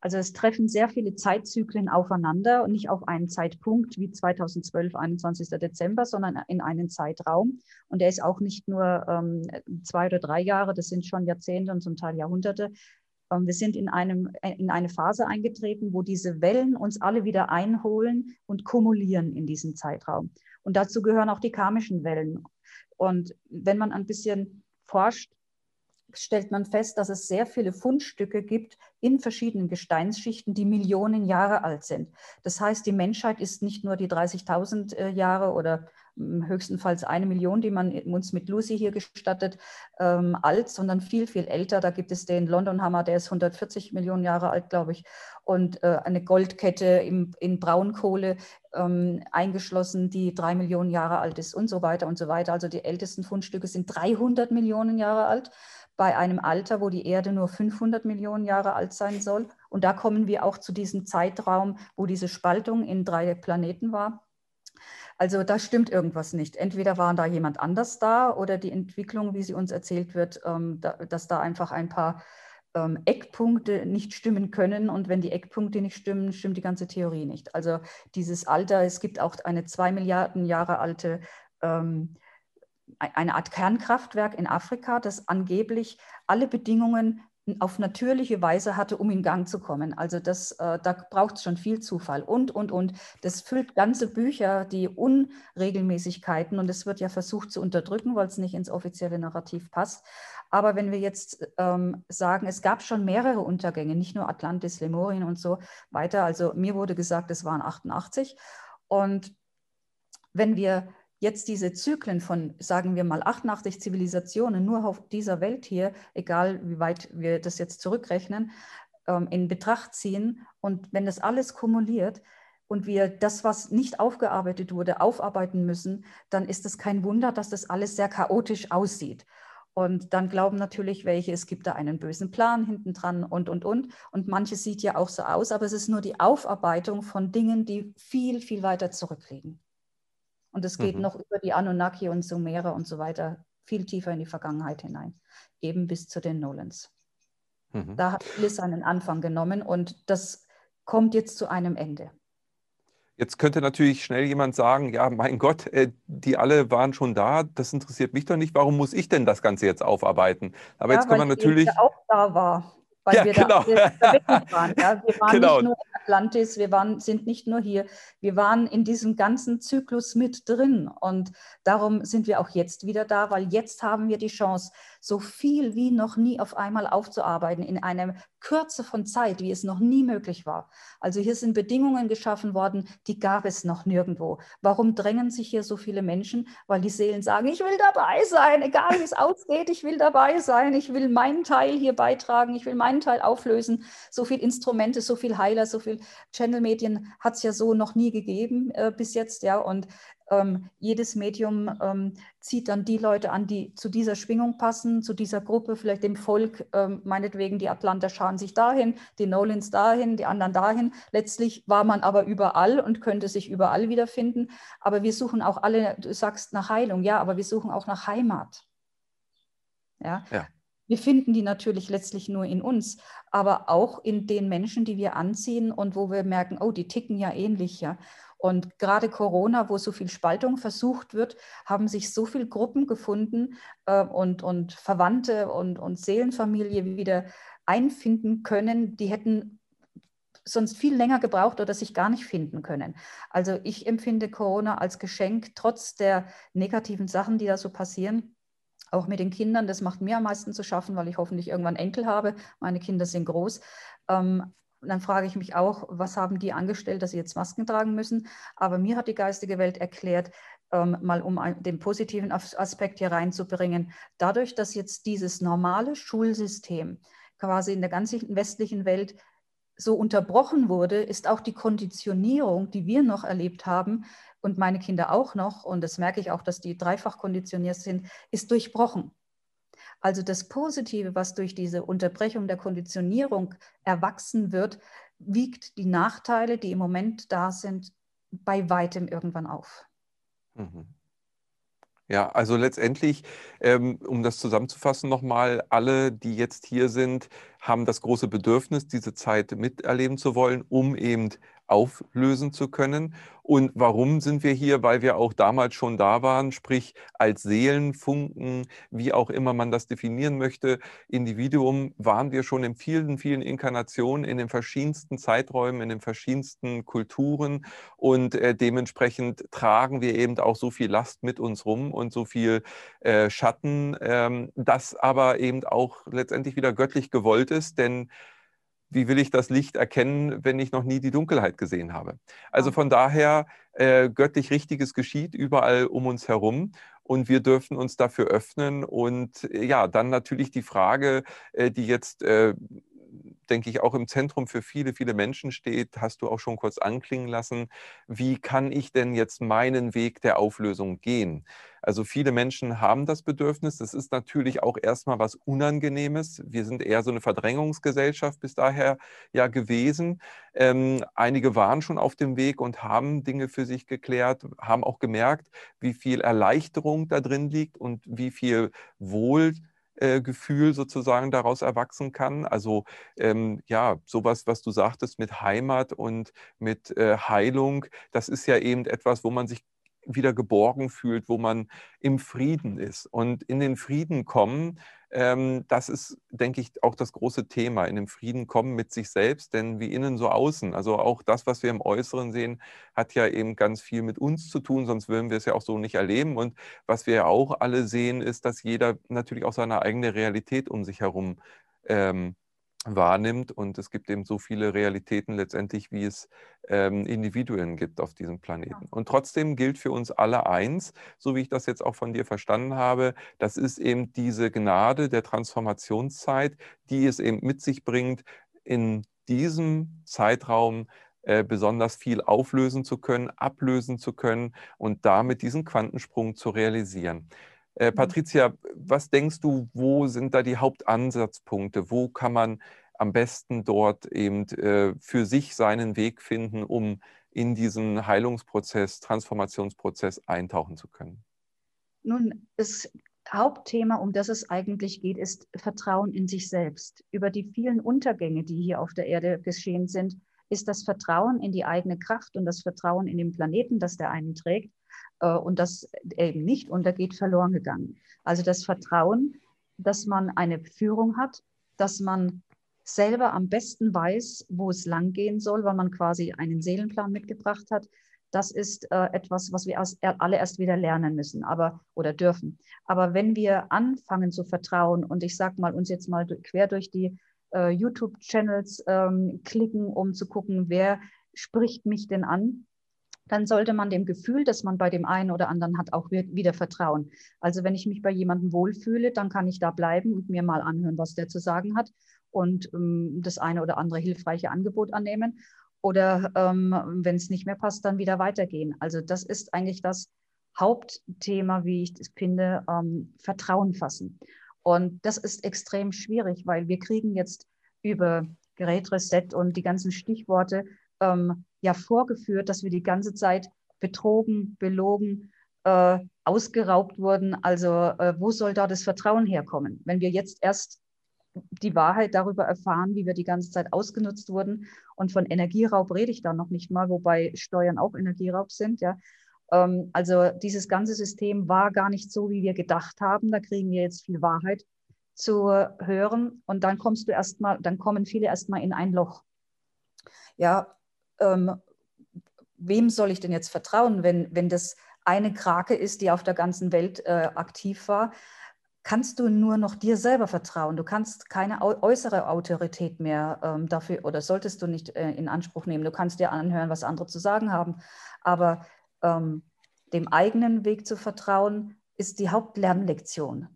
also es treffen sehr viele Zeitzyklen aufeinander und nicht auf einen Zeitpunkt wie 2012, 21. Dezember, sondern in einen Zeitraum. Und der ist auch nicht nur ähm, zwei oder drei Jahre, das sind schon Jahrzehnte und zum Teil Jahrhunderte. Ähm, wir sind in, einem, äh, in eine Phase eingetreten, wo diese Wellen uns alle wieder einholen und kumulieren in diesem Zeitraum. Und dazu gehören auch die karmischen Wellen. Und wenn man ein bisschen forscht, stellt man fest, dass es sehr viele Fundstücke gibt in verschiedenen Gesteinsschichten, die Millionen Jahre alt sind. Das heißt, die Menschheit ist nicht nur die 30.000 äh, Jahre oder hm, höchstenfalls eine Million, die man uns mit Lucy hier gestattet, ähm, alt, sondern viel, viel älter. Da gibt es den London-Hammer, der ist 140 Millionen Jahre alt, glaube ich, und äh, eine Goldkette im, in Braunkohle ähm, eingeschlossen, die drei Millionen Jahre alt ist und so weiter und so weiter. Also die ältesten Fundstücke sind 300 Millionen Jahre alt bei einem Alter, wo die Erde nur 500 Millionen Jahre alt sein soll. Und da kommen wir auch zu diesem Zeitraum, wo diese Spaltung in drei Planeten war. Also da stimmt irgendwas nicht. Entweder war da jemand anders da oder die Entwicklung, wie sie uns erzählt wird, ähm, dass da einfach ein paar ähm, Eckpunkte nicht stimmen können. Und wenn die Eckpunkte nicht stimmen, stimmt die ganze Theorie nicht. Also dieses Alter, es gibt auch eine zwei Milliarden Jahre alte ähm, eine Art Kernkraftwerk in Afrika, das angeblich alle Bedingungen auf natürliche Weise hatte, um in Gang zu kommen. Also das, äh, da braucht es schon viel Zufall und, und, und. Das füllt ganze Bücher, die Unregelmäßigkeiten und es wird ja versucht zu unterdrücken, weil es nicht ins offizielle Narrativ passt. Aber wenn wir jetzt ähm, sagen, es gab schon mehrere Untergänge, nicht nur Atlantis, Lemurien und so weiter. Also mir wurde gesagt, es waren 88. Und wenn wir jetzt diese Zyklen von, sagen wir mal, 88 Zivilisationen nur auf dieser Welt hier, egal wie weit wir das jetzt zurückrechnen, ähm, in Betracht ziehen und wenn das alles kumuliert und wir das, was nicht aufgearbeitet wurde, aufarbeiten müssen, dann ist es kein Wunder, dass das alles sehr chaotisch aussieht. Und dann glauben natürlich welche, es gibt da einen bösen Plan hinten dran und, und, und. Und manches sieht ja auch so aus, aber es ist nur die Aufarbeitung von Dingen, die viel, viel weiter zurückliegen. Und es geht mhm. noch über die Anunnaki und Sumerer und so weiter viel tiefer in die Vergangenheit hinein, eben bis zu den Nolans. Mhm. Da hat vieles seinen Anfang genommen und das kommt jetzt zu einem Ende. Jetzt könnte natürlich schnell jemand sagen, ja, mein Gott, äh, die alle waren schon da, das interessiert mich doch nicht, warum muss ich denn das Ganze jetzt aufarbeiten? Aber ja, jetzt kann man natürlich... auch da war weil ja, wir genau. da waren. Ja. Wir waren genau. nicht nur Atlantis, wir waren, sind nicht nur hier, wir waren in diesem ganzen Zyklus mit drin. Und darum sind wir auch jetzt wieder da, weil jetzt haben wir die Chance, so viel wie noch nie auf einmal aufzuarbeiten in einer Kürze von Zeit, wie es noch nie möglich war. Also hier sind Bedingungen geschaffen worden, die gab es noch nirgendwo. Warum drängen sich hier so viele Menschen? Weil die Seelen sagen, ich will dabei sein, egal wie es ausgeht, ich will dabei sein, ich will meinen Teil hier beitragen, ich will meinen Teil auflösen. So viele Instrumente, so viel Heiler, so viel Channel-Medien hat es ja so noch nie gegeben äh, bis jetzt, ja. Und ähm, jedes Medium ähm, zieht dann die Leute an, die zu dieser Schwingung passen, zu dieser Gruppe, vielleicht dem Volk, ähm, meinetwegen die Atlanter schauen sich dahin, die Nolans dahin, die anderen dahin. Letztlich war man aber überall und könnte sich überall wiederfinden. Aber wir suchen auch alle, du sagst nach Heilung, ja, aber wir suchen auch nach Heimat. Ja. ja. Wir finden die natürlich letztlich nur in uns, aber auch in den Menschen, die wir anziehen und wo wir merken, oh, die ticken ja ähnlich, ja. Und gerade Corona, wo so viel Spaltung versucht wird, haben sich so viele Gruppen gefunden äh, und, und Verwandte und, und Seelenfamilie wieder einfinden können, die hätten sonst viel länger gebraucht oder sich gar nicht finden können. Also ich empfinde Corona als Geschenk, trotz der negativen Sachen, die da so passieren. Auch mit den Kindern, das macht mir am meisten zu schaffen, weil ich hoffentlich irgendwann Enkel habe. Meine Kinder sind groß. Ähm, und dann frage ich mich auch, was haben die angestellt, dass sie jetzt Masken tragen müssen? Aber mir hat die geistige Welt erklärt, ähm, mal um den positiven Aspekt hier reinzubringen, dadurch, dass jetzt dieses normale Schulsystem quasi in der ganzen westlichen Welt so unterbrochen wurde, ist auch die Konditionierung, die wir noch erlebt haben und meine Kinder auch noch, und das merke ich auch, dass die dreifach konditioniert sind, ist durchbrochen. Also das Positive, was durch diese Unterbrechung der Konditionierung erwachsen wird, wiegt die Nachteile, die im Moment da sind, bei weitem irgendwann auf. Mhm. Ja, also letztendlich, ähm, um das zusammenzufassen nochmal, alle, die jetzt hier sind, haben das große Bedürfnis, diese Zeit miterleben zu wollen, um eben auflösen zu können. Und warum sind wir hier? Weil wir auch damals schon da waren, sprich als Seelenfunken, wie auch immer man das definieren möchte, Individuum, waren wir schon in vielen, vielen Inkarnationen, in den verschiedensten Zeiträumen, in den verschiedensten Kulturen. Und äh, dementsprechend tragen wir eben auch so viel Last mit uns rum und so viel äh, Schatten, ähm, das aber eben auch letztendlich wieder göttlich gewollt ist. Denn wie will ich das Licht erkennen, wenn ich noch nie die Dunkelheit gesehen habe? Also von daher, äh, göttlich Richtiges geschieht überall um uns herum und wir dürfen uns dafür öffnen. Und äh, ja, dann natürlich die Frage, äh, die jetzt, äh, denke ich, auch im Zentrum für viele, viele Menschen steht, hast du auch schon kurz anklingen lassen. Wie kann ich denn jetzt meinen Weg der Auflösung gehen? Also viele Menschen haben das Bedürfnis. Das ist natürlich auch erstmal was Unangenehmes. Wir sind eher so eine Verdrängungsgesellschaft bis daher ja gewesen. Ähm, einige waren schon auf dem Weg und haben Dinge für sich geklärt, haben auch gemerkt, wie viel Erleichterung da drin liegt und wie viel Wohl Gefühl sozusagen daraus erwachsen kann. Also ähm, ja, sowas, was du sagtest mit Heimat und mit äh, Heilung, das ist ja eben etwas, wo man sich wieder geborgen fühlt, wo man im Frieden ist. Und in den Frieden kommen, das ist, denke ich, auch das große Thema, in den Frieden kommen mit sich selbst, denn wie innen so außen. Also auch das, was wir im Äußeren sehen, hat ja eben ganz viel mit uns zu tun, sonst würden wir es ja auch so nicht erleben. Und was wir ja auch alle sehen, ist, dass jeder natürlich auch seine eigene Realität um sich herum ähm, wahrnimmt. Und es gibt eben so viele Realitäten letztendlich, wie es ähm, Individuen gibt auf diesem Planeten. Und trotzdem gilt für uns alle eins, so wie ich das jetzt auch von dir verstanden habe, das ist eben diese Gnade der Transformationszeit, die es eben mit sich bringt, in diesem Zeitraum äh, besonders viel auflösen zu können, ablösen zu können und damit diesen Quantensprung zu realisieren. Äh, mhm. Patricia, was denkst du, wo sind da die Hauptansatzpunkte? Wo kann man am besten dort eben äh, für sich seinen Weg finden, um in diesen Heilungsprozess, Transformationsprozess eintauchen zu können? Nun, das Hauptthema, um das es eigentlich geht, ist Vertrauen in sich selbst. Über die vielen Untergänge, die hier auf der Erde geschehen sind, ist das Vertrauen in die eigene Kraft und das Vertrauen in den Planeten, das der einen trägt und das eben nicht untergeht, verloren gegangen. Also das Vertrauen, dass man eine Führung hat, dass man selber am besten weiß, wo es langgehen soll, weil man quasi einen Seelenplan mitgebracht hat. Das ist äh, etwas, was wir erst, alle erst wieder lernen müssen, aber oder dürfen. Aber wenn wir anfangen zu vertrauen und ich sage mal uns jetzt mal quer durch die äh, YouTube-Channels ähm, klicken, um zu gucken, wer spricht mich denn an, dann sollte man dem Gefühl, das man bei dem einen oder anderen hat, auch wieder vertrauen. Also wenn ich mich bei jemandem wohlfühle, dann kann ich da bleiben und mir mal anhören, was der zu sagen hat und ähm, das eine oder andere hilfreiche Angebot annehmen. Oder ähm, wenn es nicht mehr passt, dann wieder weitergehen. Also das ist eigentlich das Hauptthema, wie ich das finde, ähm, Vertrauen fassen. Und das ist extrem schwierig, weil wir kriegen jetzt über Gerät Reset und die ganzen Stichworte ähm, ja vorgeführt, dass wir die ganze Zeit betrogen, belogen, äh, ausgeraubt wurden. Also äh, wo soll da das Vertrauen herkommen? Wenn wir jetzt erst die Wahrheit darüber erfahren, wie wir die ganze Zeit ausgenutzt wurden. Und von Energieraub rede ich da noch nicht mal, wobei Steuern auch Energieraub sind. Ja. Ähm, also dieses ganze System war gar nicht so, wie wir gedacht haben. Da kriegen wir jetzt viel Wahrheit zu hören. Und dann kommst du erstmal, dann kommen viele erstmal in ein Loch. Ja, ähm, wem soll ich denn jetzt vertrauen, wenn, wenn das eine Krake ist, die auf der ganzen Welt äh, aktiv war? kannst du nur noch dir selber vertrauen. Du kannst keine äußere Autorität mehr ähm, dafür oder solltest du nicht äh, in Anspruch nehmen. Du kannst dir anhören, was andere zu sagen haben. Aber ähm, dem eigenen Weg zu vertrauen, ist die Hauptlernlektion.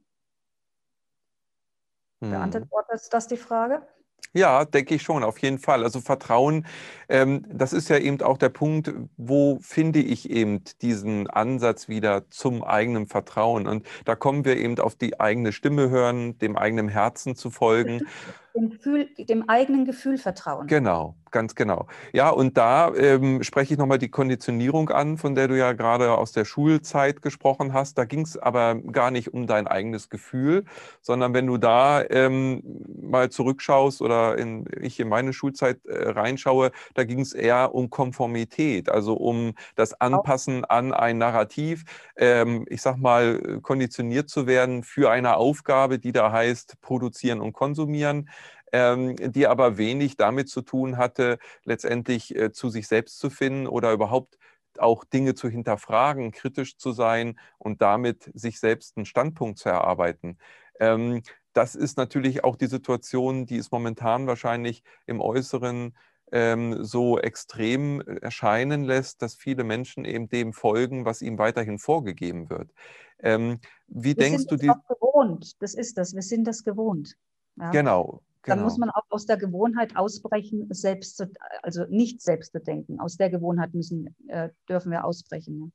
Hm. Beantwortet das die Frage? Ja, denke ich schon, auf jeden Fall. Also Vertrauen, ähm, das ist ja eben auch der Punkt, wo finde ich eben diesen Ansatz wieder zum eigenen Vertrauen. Und da kommen wir eben auf die eigene Stimme hören, dem eigenen Herzen zu folgen. Dem, Gefühl, dem eigenen Gefühl vertrauen. Genau, ganz genau. Ja, und da ähm, spreche ich nochmal die Konditionierung an, von der du ja gerade aus der Schulzeit gesprochen hast. Da ging es aber gar nicht um dein eigenes Gefühl, sondern wenn du da ähm, mal zurückschaust oder in, ich in meine Schulzeit äh, reinschaue, da ging es eher um Konformität, also um das Anpassen an ein Narrativ. Ähm, ich sag mal, konditioniert zu werden für eine Aufgabe, die da heißt, produzieren und konsumieren ähm, die aber wenig damit zu tun hatte, letztendlich äh, zu sich selbst zu finden oder überhaupt auch Dinge zu hinterfragen, kritisch zu sein und damit sich selbst einen Standpunkt zu erarbeiten. Ähm, das ist natürlich auch die Situation, die es momentan wahrscheinlich im Äußeren ähm, so extrem erscheinen lässt, dass viele Menschen eben dem folgen, was ihnen weiterhin vorgegeben wird. Ähm, wie wir denkst du die? Das gewohnt, das ist das. Wir sind das gewohnt. Ja? Genau, Genau. Dann muss man auch aus der Gewohnheit ausbrechen, selbst zu, also nicht selbst zu denken. Aus der Gewohnheit müssen, äh, dürfen wir ausbrechen.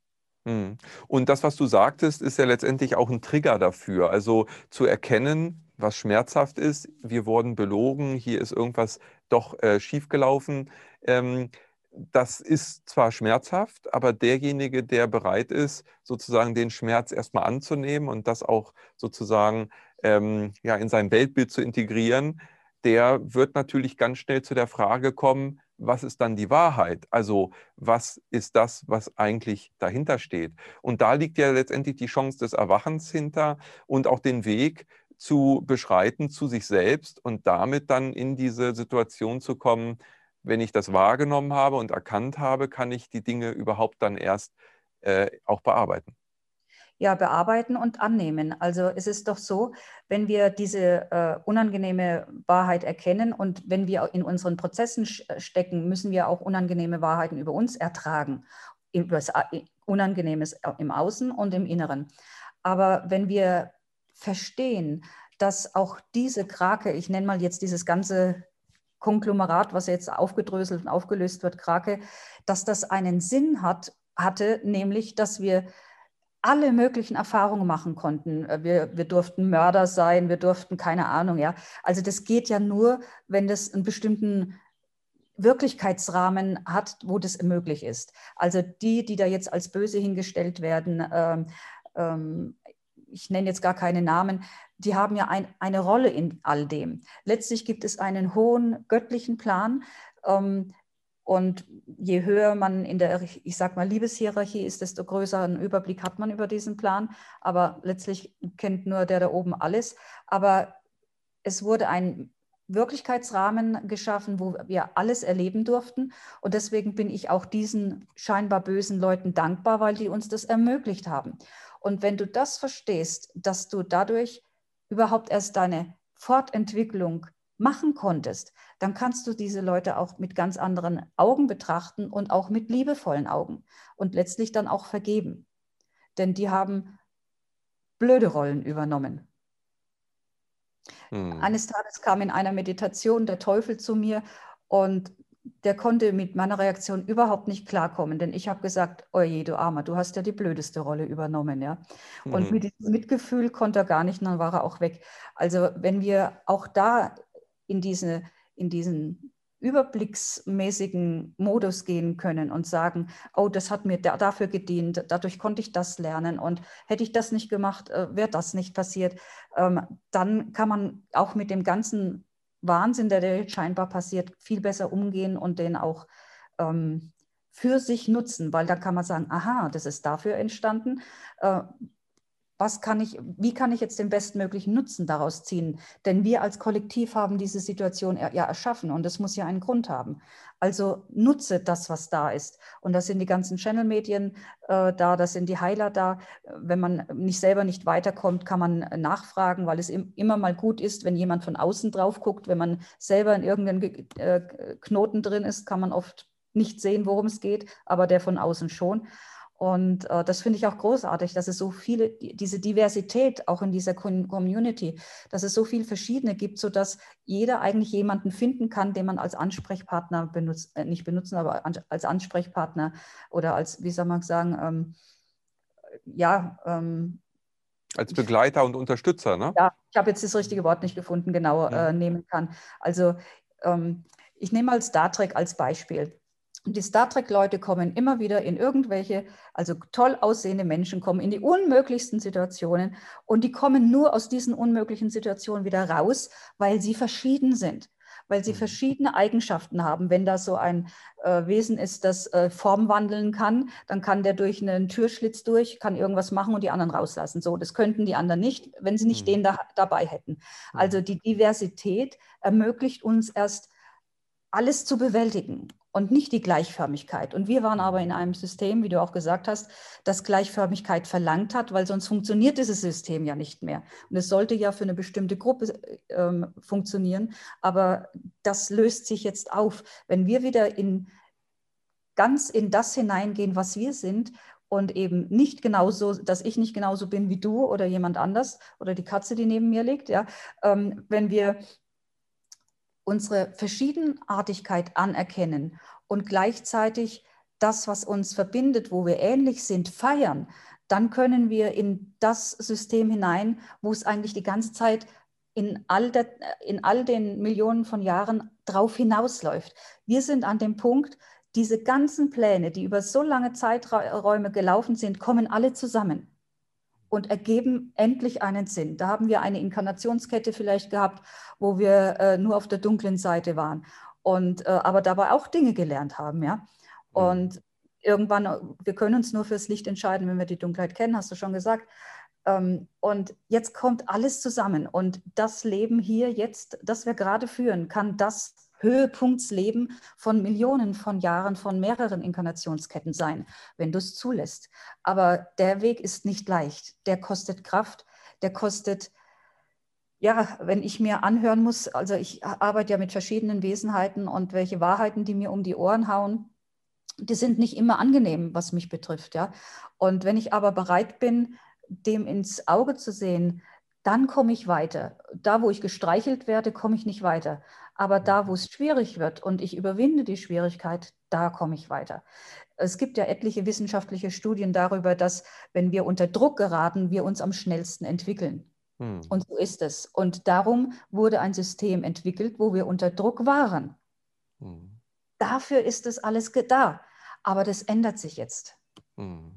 Hm. Und das, was du sagtest, ist ja letztendlich auch ein Trigger dafür. Also zu erkennen, was schmerzhaft ist, wir wurden belogen, hier ist irgendwas doch äh, schiefgelaufen. Ähm, das ist zwar schmerzhaft, aber derjenige, der bereit ist, sozusagen den Schmerz erstmal anzunehmen und das auch sozusagen ähm, ja, in sein Weltbild zu integrieren, der wird natürlich ganz schnell zu der Frage kommen, was ist dann die Wahrheit? Also was ist das, was eigentlich dahinter steht? Und da liegt ja letztendlich die Chance des Erwachens hinter und auch den Weg zu beschreiten zu sich selbst und damit dann in diese Situation zu kommen, wenn ich das wahrgenommen habe und erkannt habe, kann ich die Dinge überhaupt dann erst äh, auch bearbeiten ja, bearbeiten und annehmen. Also es ist doch so, wenn wir diese äh, unangenehme Wahrheit erkennen und wenn wir in unseren Prozessen äh, stecken, müssen wir auch unangenehme Wahrheiten über uns ertragen. Über das äh, Unangenehmes im Außen und im Inneren. Aber wenn wir verstehen, dass auch diese Krake, ich nenne mal jetzt dieses ganze Konglomerat, was jetzt aufgedröselt und aufgelöst wird, Krake, dass das einen Sinn hat, hatte, nämlich, dass wir alle möglichen Erfahrungen machen konnten. Äh, wir, wir durften Mörder sein, wir durften keine Ahnung, ja. Also das geht ja nur, wenn das einen bestimmten Wirklichkeitsrahmen hat, wo das möglich ist. Also die, die da jetzt als böse hingestellt werden, ähm, ähm, ich nenne jetzt gar keine Namen, die haben ja ein, eine Rolle in all dem. Letztlich gibt es einen hohen göttlichen Plan, ähm, Und je höher man in der, ich sag mal, Liebeshierarchie ist, desto größeren Überblick hat man über diesen Plan. Aber letztlich kennt nur der da oben alles. Aber es wurde ein Wirklichkeitsrahmen geschaffen, wo wir alles erleben durften. Und deswegen bin ich auch diesen scheinbar bösen Leuten dankbar, weil die uns das ermöglicht haben. Und wenn du das verstehst, dass du dadurch überhaupt erst deine Fortentwicklung machen konntest, dann kannst du diese Leute auch mit ganz anderen Augen betrachten und auch mit liebevollen Augen und letztlich dann auch vergeben. Denn die haben blöde Rollen übernommen. Hm. Eines Tages kam in einer Meditation der Teufel zu mir und der konnte mit meiner Reaktion überhaupt nicht klarkommen, denn ich habe gesagt, oje, du Armer, du hast ja die blödeste Rolle übernommen, ja. Und mhm. mit diesem Mitgefühl konnte er gar nicht, dann war er auch weg. Also wenn wir auch da in, diese, in diesen überblicksmäßigen Modus gehen können und sagen, oh, das hat mir da, dafür gedient, dadurch konnte ich das lernen und hätte ich das nicht gemacht, äh, wäre das nicht passiert, ähm, dann kann man auch mit dem ganzen Wahnsinn, der, der scheinbar passiert, viel besser umgehen und den auch ähm, für sich nutzen, weil da kann man sagen, aha, das ist dafür entstanden. Äh, was kann ich, wie kann ich jetzt den bestmöglichen Nutzen daraus ziehen? Denn wir als Kollektiv haben diese Situation ja erschaffen und es muss ja einen Grund haben. Also nutze das, was da ist. Und das sind die ganzen Channel-Medien äh, da, das sind die Heiler da. Wenn man nicht selber nicht weiterkommt, kann man nachfragen, weil es im, immer mal gut ist, wenn jemand von außen drauf guckt. Wenn man selber in irgendeinem äh, Knoten drin ist, kann man oft nicht sehen, worum es geht, aber der von außen schon. Und äh, das finde ich auch großartig, dass es so viele, diese Diversität auch in dieser Community, dass es so viele verschiedene gibt, sodass jeder eigentlich jemanden finden kann, den man als Ansprechpartner benutzt, äh, nicht benutzen, aber als Ansprechpartner oder als, wie soll man sagen, ähm, ja. Ähm, als Begleiter und Unterstützer, ne? Ja, ich habe jetzt das richtige Wort nicht gefunden, genau äh, nehmen kann. Also ähm, ich nehme mal Star Trek als Beispiel. Die Star Trek-Leute kommen immer wieder in irgendwelche, also toll aussehende Menschen kommen in die unmöglichsten Situationen und die kommen nur aus diesen unmöglichen Situationen wieder raus, weil sie verschieden sind, weil sie mhm. verschiedene Eigenschaften haben. Wenn da so ein äh, Wesen ist, das äh, Form wandeln kann, dann kann der durch einen Türschlitz durch, kann irgendwas machen und die anderen rauslassen. So, das könnten die anderen nicht, wenn sie nicht mhm. den da, dabei hätten. Also mhm. die Diversität ermöglicht uns erst alles zu bewältigen und nicht die Gleichförmigkeit. Und wir waren aber in einem System, wie du auch gesagt hast, das Gleichförmigkeit verlangt hat, weil sonst funktioniert dieses System ja nicht mehr. Und es sollte ja für eine bestimmte Gruppe ähm, funktionieren, aber das löst sich jetzt auf. Wenn wir wieder in ganz in das hineingehen, was wir sind und eben nicht genauso, dass ich nicht genauso bin wie du oder jemand anders oder die Katze, die neben mir liegt, ja, ähm, wenn wir unsere Verschiedenartigkeit anerkennen und gleichzeitig das, was uns verbindet, wo wir ähnlich sind, feiern, dann können wir in das System hinein, wo es eigentlich die ganze Zeit in all, der, in all den Millionen von Jahren drauf hinausläuft. Wir sind an dem Punkt, diese ganzen Pläne, die über so lange Zeiträume gelaufen sind, kommen alle zusammen und ergeben endlich einen Sinn. Da haben wir eine Inkarnationskette vielleicht gehabt, wo wir äh, nur auf der dunklen Seite waren und äh, aber dabei auch Dinge gelernt haben, ja. Mhm. Und irgendwann, wir können uns nur fürs Licht entscheiden, wenn wir die Dunkelheit kennen, hast du schon gesagt. Ähm, und jetzt kommt alles zusammen und das Leben hier jetzt, das wir gerade führen, kann das Höhepunktsleben von Millionen von Jahren, von mehreren Inkarnationsketten sein, wenn du es zulässt. Aber der Weg ist nicht leicht. Der kostet Kraft, der kostet, ja, wenn ich mir anhören muss, also ich arbeite ja mit verschiedenen Wesenheiten und welche Wahrheiten, die mir um die Ohren hauen, die sind nicht immer angenehm, was mich betrifft, ja. Und wenn ich aber bereit bin, dem ins Auge zu sehen, dann komme ich weiter. Da, wo ich gestreichelt werde, komme ich nicht weiter. Aber da, wo es schwierig wird und ich überwinde die Schwierigkeit, da komme ich weiter. Es gibt ja etliche wissenschaftliche Studien darüber, dass wenn wir unter Druck geraten, wir uns am schnellsten entwickeln. Hm. Und so ist es. Und darum wurde ein System entwickelt, wo wir unter Druck waren. Hm. Dafür ist es alles da. Aber das ändert sich jetzt. Hm.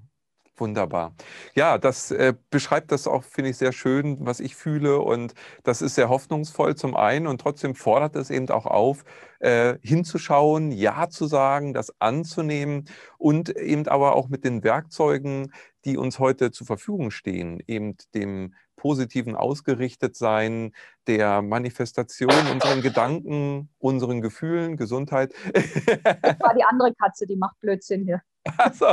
Wunderbar. Ja, das äh, beschreibt das auch, finde ich, sehr schön, was ich fühle. Und das ist sehr hoffnungsvoll zum einen. Und trotzdem fordert es eben auch auf, äh, hinzuschauen, Ja zu sagen, das anzunehmen und eben aber auch mit den Werkzeugen, die uns heute zur Verfügung stehen, eben dem positiven Ausgerichtetsein, der Manifestation, unseren Gedanken, unseren Gefühlen, Gesundheit. Das war die andere Katze, die macht Blödsinn hier. Also,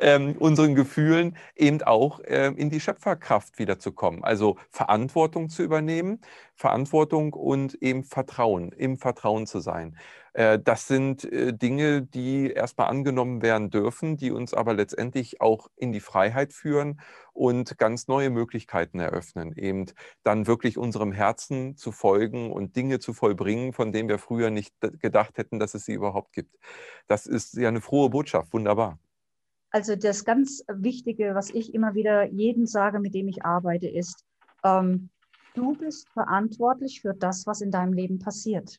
ähm, unseren Gefühlen eben auch ähm, in die Schöpferkraft wiederzukommen. Also Verantwortung zu übernehmen, Verantwortung und eben Vertrauen, im Vertrauen zu sein. Äh, das sind äh, Dinge, die erstmal angenommen werden dürfen, die uns aber letztendlich auch in die Freiheit führen und ganz neue Möglichkeiten eröffnen, eben dann wirklich unserem Herzen zu folgen und Dinge zu vollbringen, von denen wir früher nicht gedacht hätten, dass es sie überhaupt gibt. Das ist ja eine frohe Botschaft, wunderbar. Also das ganz Wichtige, was ich immer wieder jedem sage, mit dem ich arbeite, ist, ähm, du bist verantwortlich für das, was in deinem Leben passiert.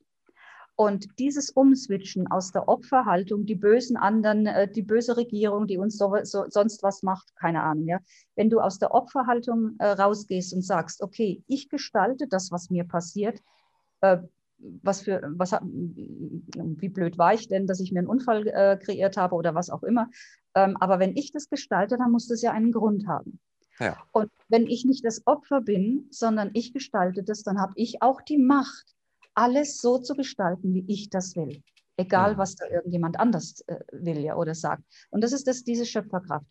Und dieses Umswitchen aus der Opferhaltung, die bösen anderen, äh, die böse Regierung, die uns so, so, sonst was macht, keine Ahnung, ja. Wenn du aus der Opferhaltung äh, rausgehst und sagst, okay, ich gestalte das, was mir passiert, äh, was für, was, wie blöd war ich denn, dass ich mir einen Unfall äh, kreiert habe oder was auch immer. Ähm, aber wenn ich das gestalte, dann muss das ja einen Grund haben. Ja. Und wenn ich nicht das Opfer bin, sondern ich gestalte das, dann habe ich auch die Macht, alles so zu gestalten, wie ich das will. Egal, was da irgendjemand anders äh, will ja oder sagt. Und das ist das, diese Schöpferkraft.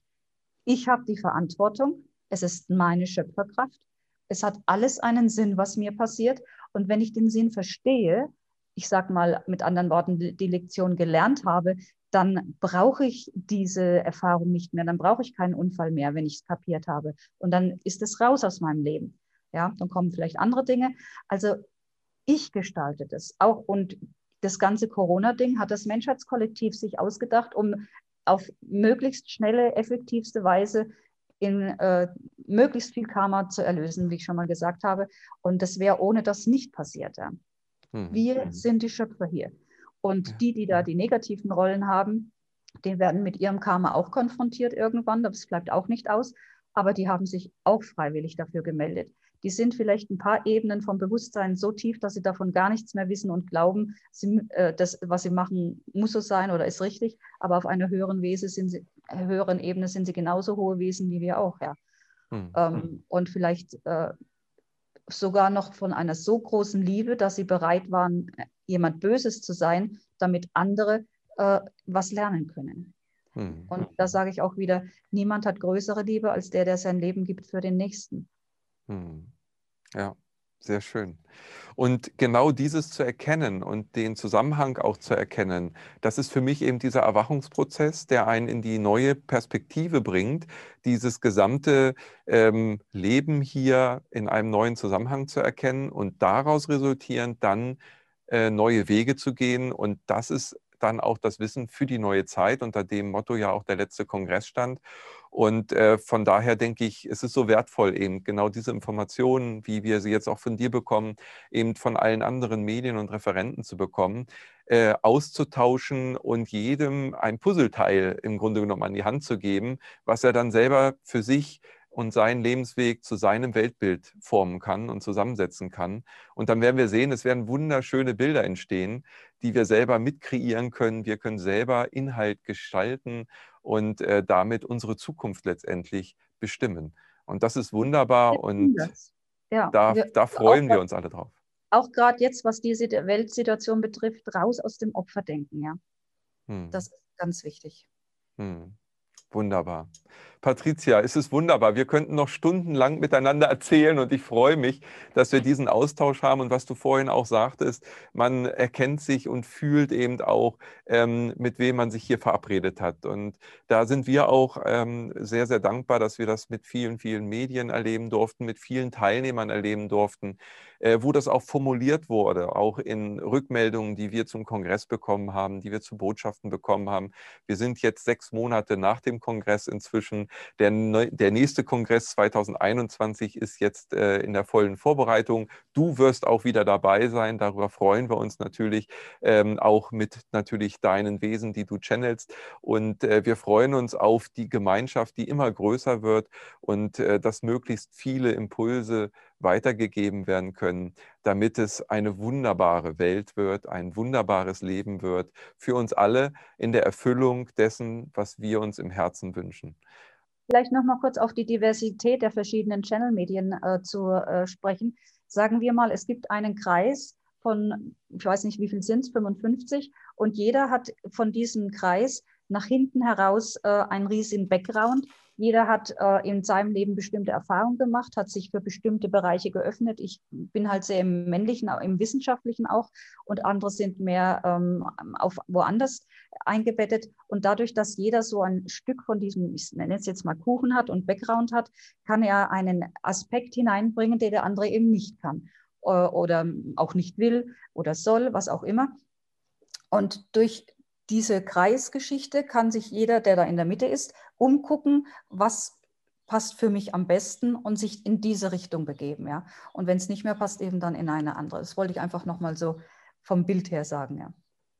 Ich habe die Verantwortung. Es ist meine Schöpferkraft. Es hat alles einen Sinn, was mir passiert. Und wenn ich den Sinn verstehe, ich sage mal mit anderen Worten, die Lektion gelernt habe, dann brauche ich diese Erfahrung nicht mehr. Dann brauche ich keinen Unfall mehr, wenn ich es kapiert habe. Und dann ist es raus aus meinem Leben. Ja, dann kommen vielleicht andere Dinge. Also ich gestalte das auch. Und das ganze Corona-Ding hat das Menschheitskollektiv sich ausgedacht, um auf möglichst schnelle, effektivste Weise in äh, möglichst viel Karma zu erlösen, wie ich schon mal gesagt habe. Und das wäre ohne das nicht passiert. Ja. Mhm. Wir mhm. sind die Schöpfer hier. Und ja. die, die da die negativen Rollen haben, die werden mit ihrem Karma auch konfrontiert irgendwann. Das bleibt auch nicht aus. Aber die haben sich auch freiwillig dafür gemeldet die sind vielleicht ein paar Ebenen vom Bewusstsein so tief, dass sie davon gar nichts mehr wissen und glauben, sie, äh, das, was sie machen, muss so sein oder ist richtig. Aber auf einer höheren, Wese sind sie, höheren Ebene sind sie genauso hohe Wesen wie wir auch. Ja. Hm. Ähm, und vielleicht äh, sogar noch von einer so großen Liebe, dass sie bereit waren, jemand Böses zu sein, damit andere äh, was lernen können. Hm. Und da sage ich auch wieder, niemand hat größere Liebe als der, der sein Leben gibt für den Nächsten. Hm. Ja, sehr schön. Und genau dieses zu erkennen und den Zusammenhang auch zu erkennen, das ist für mich eben dieser Erwachungsprozess, der einen in die neue Perspektive bringt, dieses gesamte ähm, Leben hier in einem neuen Zusammenhang zu erkennen und daraus resultierend dann neue Wege zu gehen. Und das ist dann auch das Wissen für die neue Zeit, unter dem Motto ja auch der letzte Kongress stand. Und äh, von daher denke ich, es ist so wertvoll, eben genau diese Informationen, wie wir sie jetzt auch von dir bekommen, eben von allen anderen Medien und Referenten zu bekommen, äh, auszutauschen und jedem ein Puzzleteil im Grunde genommen an die Hand zu geben, was er dann selber für sich und seinen Lebensweg zu seinem Weltbild formen kann und zusammensetzen kann. Und dann werden wir sehen, es werden wunderschöne Bilder entstehen, die wir selber mitkreieren können. Wir können selber Inhalt gestalten und äh, damit unsere Zukunft letztendlich bestimmen. Und das ist wunderbar und ja, da, wir, da freuen wir uns alle drauf. Auch gerade jetzt, was diese Weltsituation betrifft, raus aus dem Opferdenken, ja. Hm. Das ist ganz wichtig. Hm. Wunderbar. Patricia, es ist wunderbar. Wir könnten noch stundenlang miteinander erzählen und ich freue mich, dass wir diesen Austausch haben und was du vorhin auch sagtest, man erkennt sich und fühlt eben auch, ähm, mit wem man sich hier verabredet hat. Und da sind wir auch ähm, sehr, sehr dankbar, dass wir das mit vielen, vielen Medien erleben durften, mit vielen Teilnehmern erleben durften, äh, wo das auch formuliert wurde, auch in Rückmeldungen, die wir zum Kongress bekommen haben, die wir zu Botschaften bekommen haben. Wir sind jetzt sechs Monate nach dem Kongress inzwischen Der, der nächste Kongress 2021 ist jetzt äh, in der vollen Vorbereitung. Du wirst auch wieder dabei sein. Darüber freuen wir uns natürlich. Ähm, auch mit natürlich deinen Wesen, die du channelst. Und äh, wir freuen uns auf die Gemeinschaft, die immer größer wird und äh, dass möglichst viele Impulse weitergegeben werden können, damit es eine wunderbare Welt wird, ein wunderbares Leben wird für uns alle in der Erfüllung dessen, was wir uns im Herzen wünschen. Vielleicht noch mal kurz auf die Diversität der verschiedenen Channel-Medien äh, zu äh, sprechen. Sagen wir mal, es gibt einen Kreis von, ich weiß nicht, wie viel sind es, 55, und jeder hat von diesem Kreis nach hinten heraus äh, einen riesigen Background, jeder hat äh, in seinem Leben bestimmte Erfahrungen gemacht, hat sich für bestimmte Bereiche geöffnet. Ich bin halt sehr im männlichen, im wissenschaftlichen auch und andere sind mehr ähm, auf woanders eingebettet. Und dadurch, dass jeder so ein Stück von diesem, ich nenne es jetzt mal Kuchen hat und Background hat, kann er einen Aspekt hineinbringen, den der andere eben nicht kann äh, oder auch nicht will oder soll, was auch immer. Und durch diese Kreisgeschichte kann sich jeder, der da in der Mitte ist, umgucken, was passt für mich am besten und sich in diese Richtung begeben. Ja? Und wenn es nicht mehr passt, eben dann in eine andere. Das wollte ich einfach nochmal so vom Bild her sagen. Ja.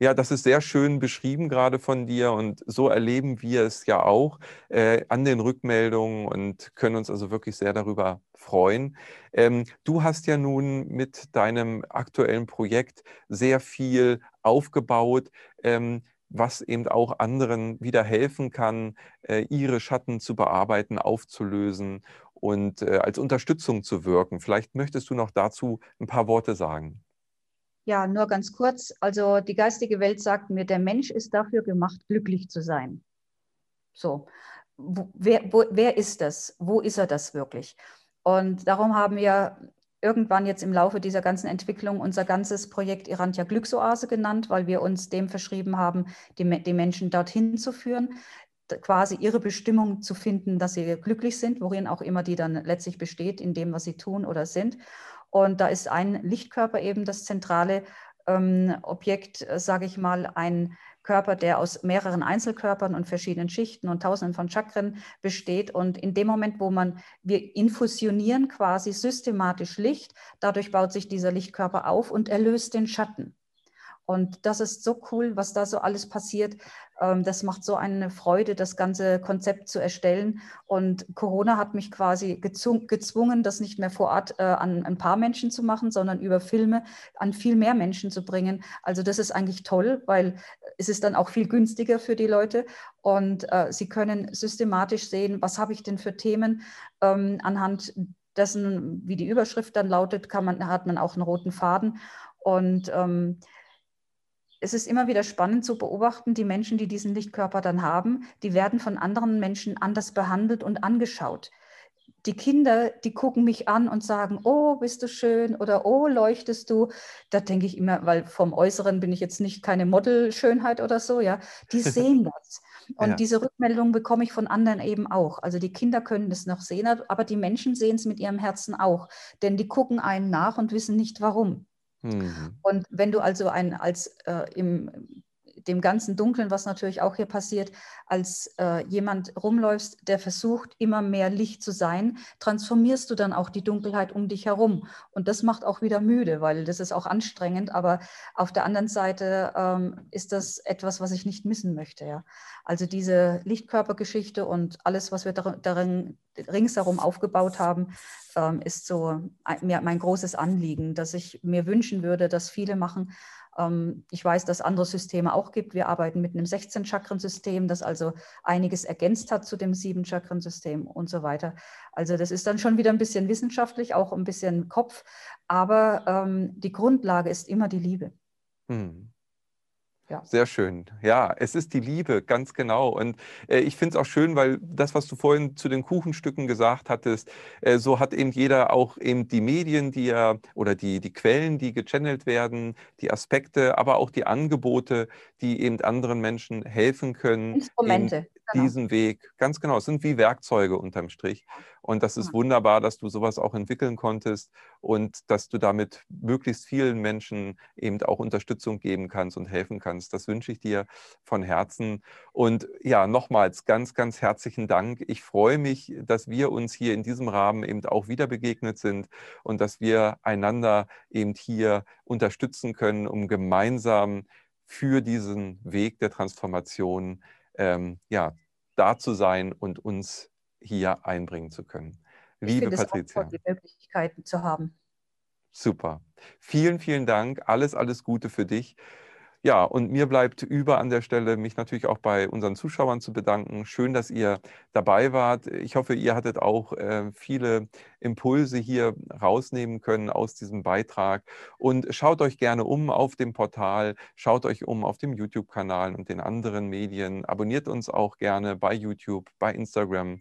Ja, das ist sehr schön beschrieben gerade von dir und so erleben wir es ja auch äh, an den Rückmeldungen und können uns also wirklich sehr darüber freuen. Ähm, du hast ja nun mit deinem aktuellen Projekt sehr viel aufgebaut. Ähm, was eben auch anderen wieder helfen kann, äh, ihre Schatten zu bearbeiten, aufzulösen und äh, als Unterstützung zu wirken. Vielleicht möchtest du noch dazu ein paar Worte sagen. Ja, nur ganz kurz. Also die geistige Welt sagt mir, der Mensch ist dafür gemacht, glücklich zu sein. So, wo, wer, wo, wer ist das? Wo ist er das wirklich? Und darum haben wir irgendwann jetzt im Laufe dieser ganzen Entwicklung unser ganzes Projekt Irantia Glücksoase genannt, weil wir uns dem verschrieben haben, die, die Menschen dorthin zu führen, quasi ihre Bestimmung zu finden, dass sie glücklich sind, worin auch immer die dann letztlich besteht, in dem, was sie tun oder sind. Und da ist ein Lichtkörper eben das zentrale ähm, Objekt, äh, sage ich mal, ein Körper, der aus mehreren Einzelkörpern und verschiedenen Schichten und Tausenden von Chakren besteht. Und in dem Moment, wo man, wir infusionieren quasi systematisch Licht, dadurch baut sich dieser Lichtkörper auf und erlöst den Schatten. Und das ist so cool, was da so alles passiert. Ähm, das macht so eine Freude, das ganze Konzept zu erstellen. Und Corona hat mich quasi gezwungen, das nicht mehr vor Ort äh, an ein paar Menschen zu machen, sondern über Filme an viel mehr Menschen zu bringen. Also das ist eigentlich toll, weil es ist dann auch viel günstiger für die Leute. Und äh, sie können systematisch sehen, was habe ich denn für Themen ähm, anhand dessen, wie die Überschrift dann lautet, kann man, hat man auch einen roten Faden. Und ähm, es ist immer wieder spannend zu beobachten, die Menschen, die diesen Lichtkörper dann haben, die werden von anderen Menschen anders behandelt und angeschaut. Die Kinder, die gucken mich an und sagen, oh, bist du schön oder oh, leuchtest du. Da denke ich immer, weil vom Äußeren bin ich jetzt nicht keine Modelschönheit oder so, ja. Die sehen das. Und ja. diese Rückmeldung bekomme ich von anderen eben auch. Also die Kinder können das noch sehen, aber die Menschen sehen es mit ihrem Herzen auch. Denn die gucken einen nach und wissen nicht warum. Mhm. Und wenn du also ein, als äh, im dem ganzen Dunklen, was natürlich auch hier passiert, als äh, jemand rumläufst, der versucht, immer mehr Licht zu sein, transformierst du dann auch die Dunkelheit um dich herum. Und das macht auch wieder müde, weil das ist auch anstrengend. Aber auf der anderen Seite ähm, ist das etwas, was ich nicht missen möchte. Ja? Also diese Lichtkörpergeschichte und alles, was wir darin ringsherum aufgebaut haben, ähm, ist so mein großes Anliegen, dass ich mir wünschen würde, dass viele machen, ich weiß, dass es andere Systeme auch gibt. Wir arbeiten mit einem 16-Chakren-System, das also einiges ergänzt hat zu dem 7-Chakren-System und so weiter. Also das ist dann schon wieder ein bisschen wissenschaftlich, auch ein bisschen Kopf, aber ähm, die Grundlage ist immer die Liebe. Hm. Ja. Sehr schön. Ja, es ist die Liebe, ganz genau. Und äh, ich finde es auch schön, weil das, was du vorhin zu den Kuchenstücken gesagt hattest, äh, so hat eben jeder auch eben die Medien, die ja oder die, die Quellen, die gechannelt werden, die Aspekte, aber auch die Angebote, die eben anderen Menschen helfen können. Instrumente. Genau. diesen Weg. Ganz genau, es sind wie Werkzeuge unterm Strich. Und das ist ja. wunderbar, dass du sowas auch entwickeln konntest und dass du damit möglichst vielen Menschen eben auch Unterstützung geben kannst und helfen kannst. Das wünsche ich dir von Herzen. Und ja, nochmals ganz, ganz herzlichen Dank. Ich freue mich, dass wir uns hier in diesem Rahmen eben auch wieder begegnet sind und dass wir einander eben hier unterstützen können, um gemeinsam für diesen Weg der Transformation ähm, ja, da zu sein und uns hier einbringen zu können. Liebe Patricia. die Möglichkeiten zu haben. Super. Vielen, vielen Dank. Alles, alles Gute für dich. Ja, und mir bleibt über an der Stelle, mich natürlich auch bei unseren Zuschauern zu bedanken. Schön, dass ihr dabei wart. Ich hoffe, ihr hattet auch äh, viele Impulse hier rausnehmen können aus diesem Beitrag. Und schaut euch gerne um auf dem Portal, schaut euch um auf dem YouTube-Kanal und den anderen Medien. Abonniert uns auch gerne bei YouTube, bei Instagram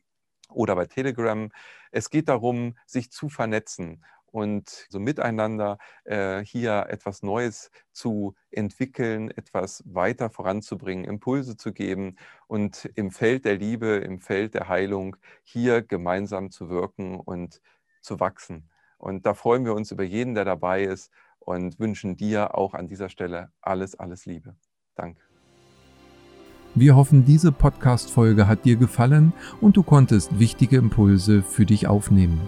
oder bei Telegram. Es geht darum, sich zu vernetzen und so miteinander äh, hier etwas Neues zu entwickeln, etwas weiter voranzubringen, Impulse zu geben und im Feld der Liebe, im Feld der Heilung hier gemeinsam zu wirken und zu wachsen. Und da freuen wir uns über jeden, der dabei ist und wünschen dir auch an dieser Stelle alles, alles Liebe. Danke. Wir hoffen, diese Podcast-Folge hat dir gefallen und du konntest wichtige Impulse für dich aufnehmen.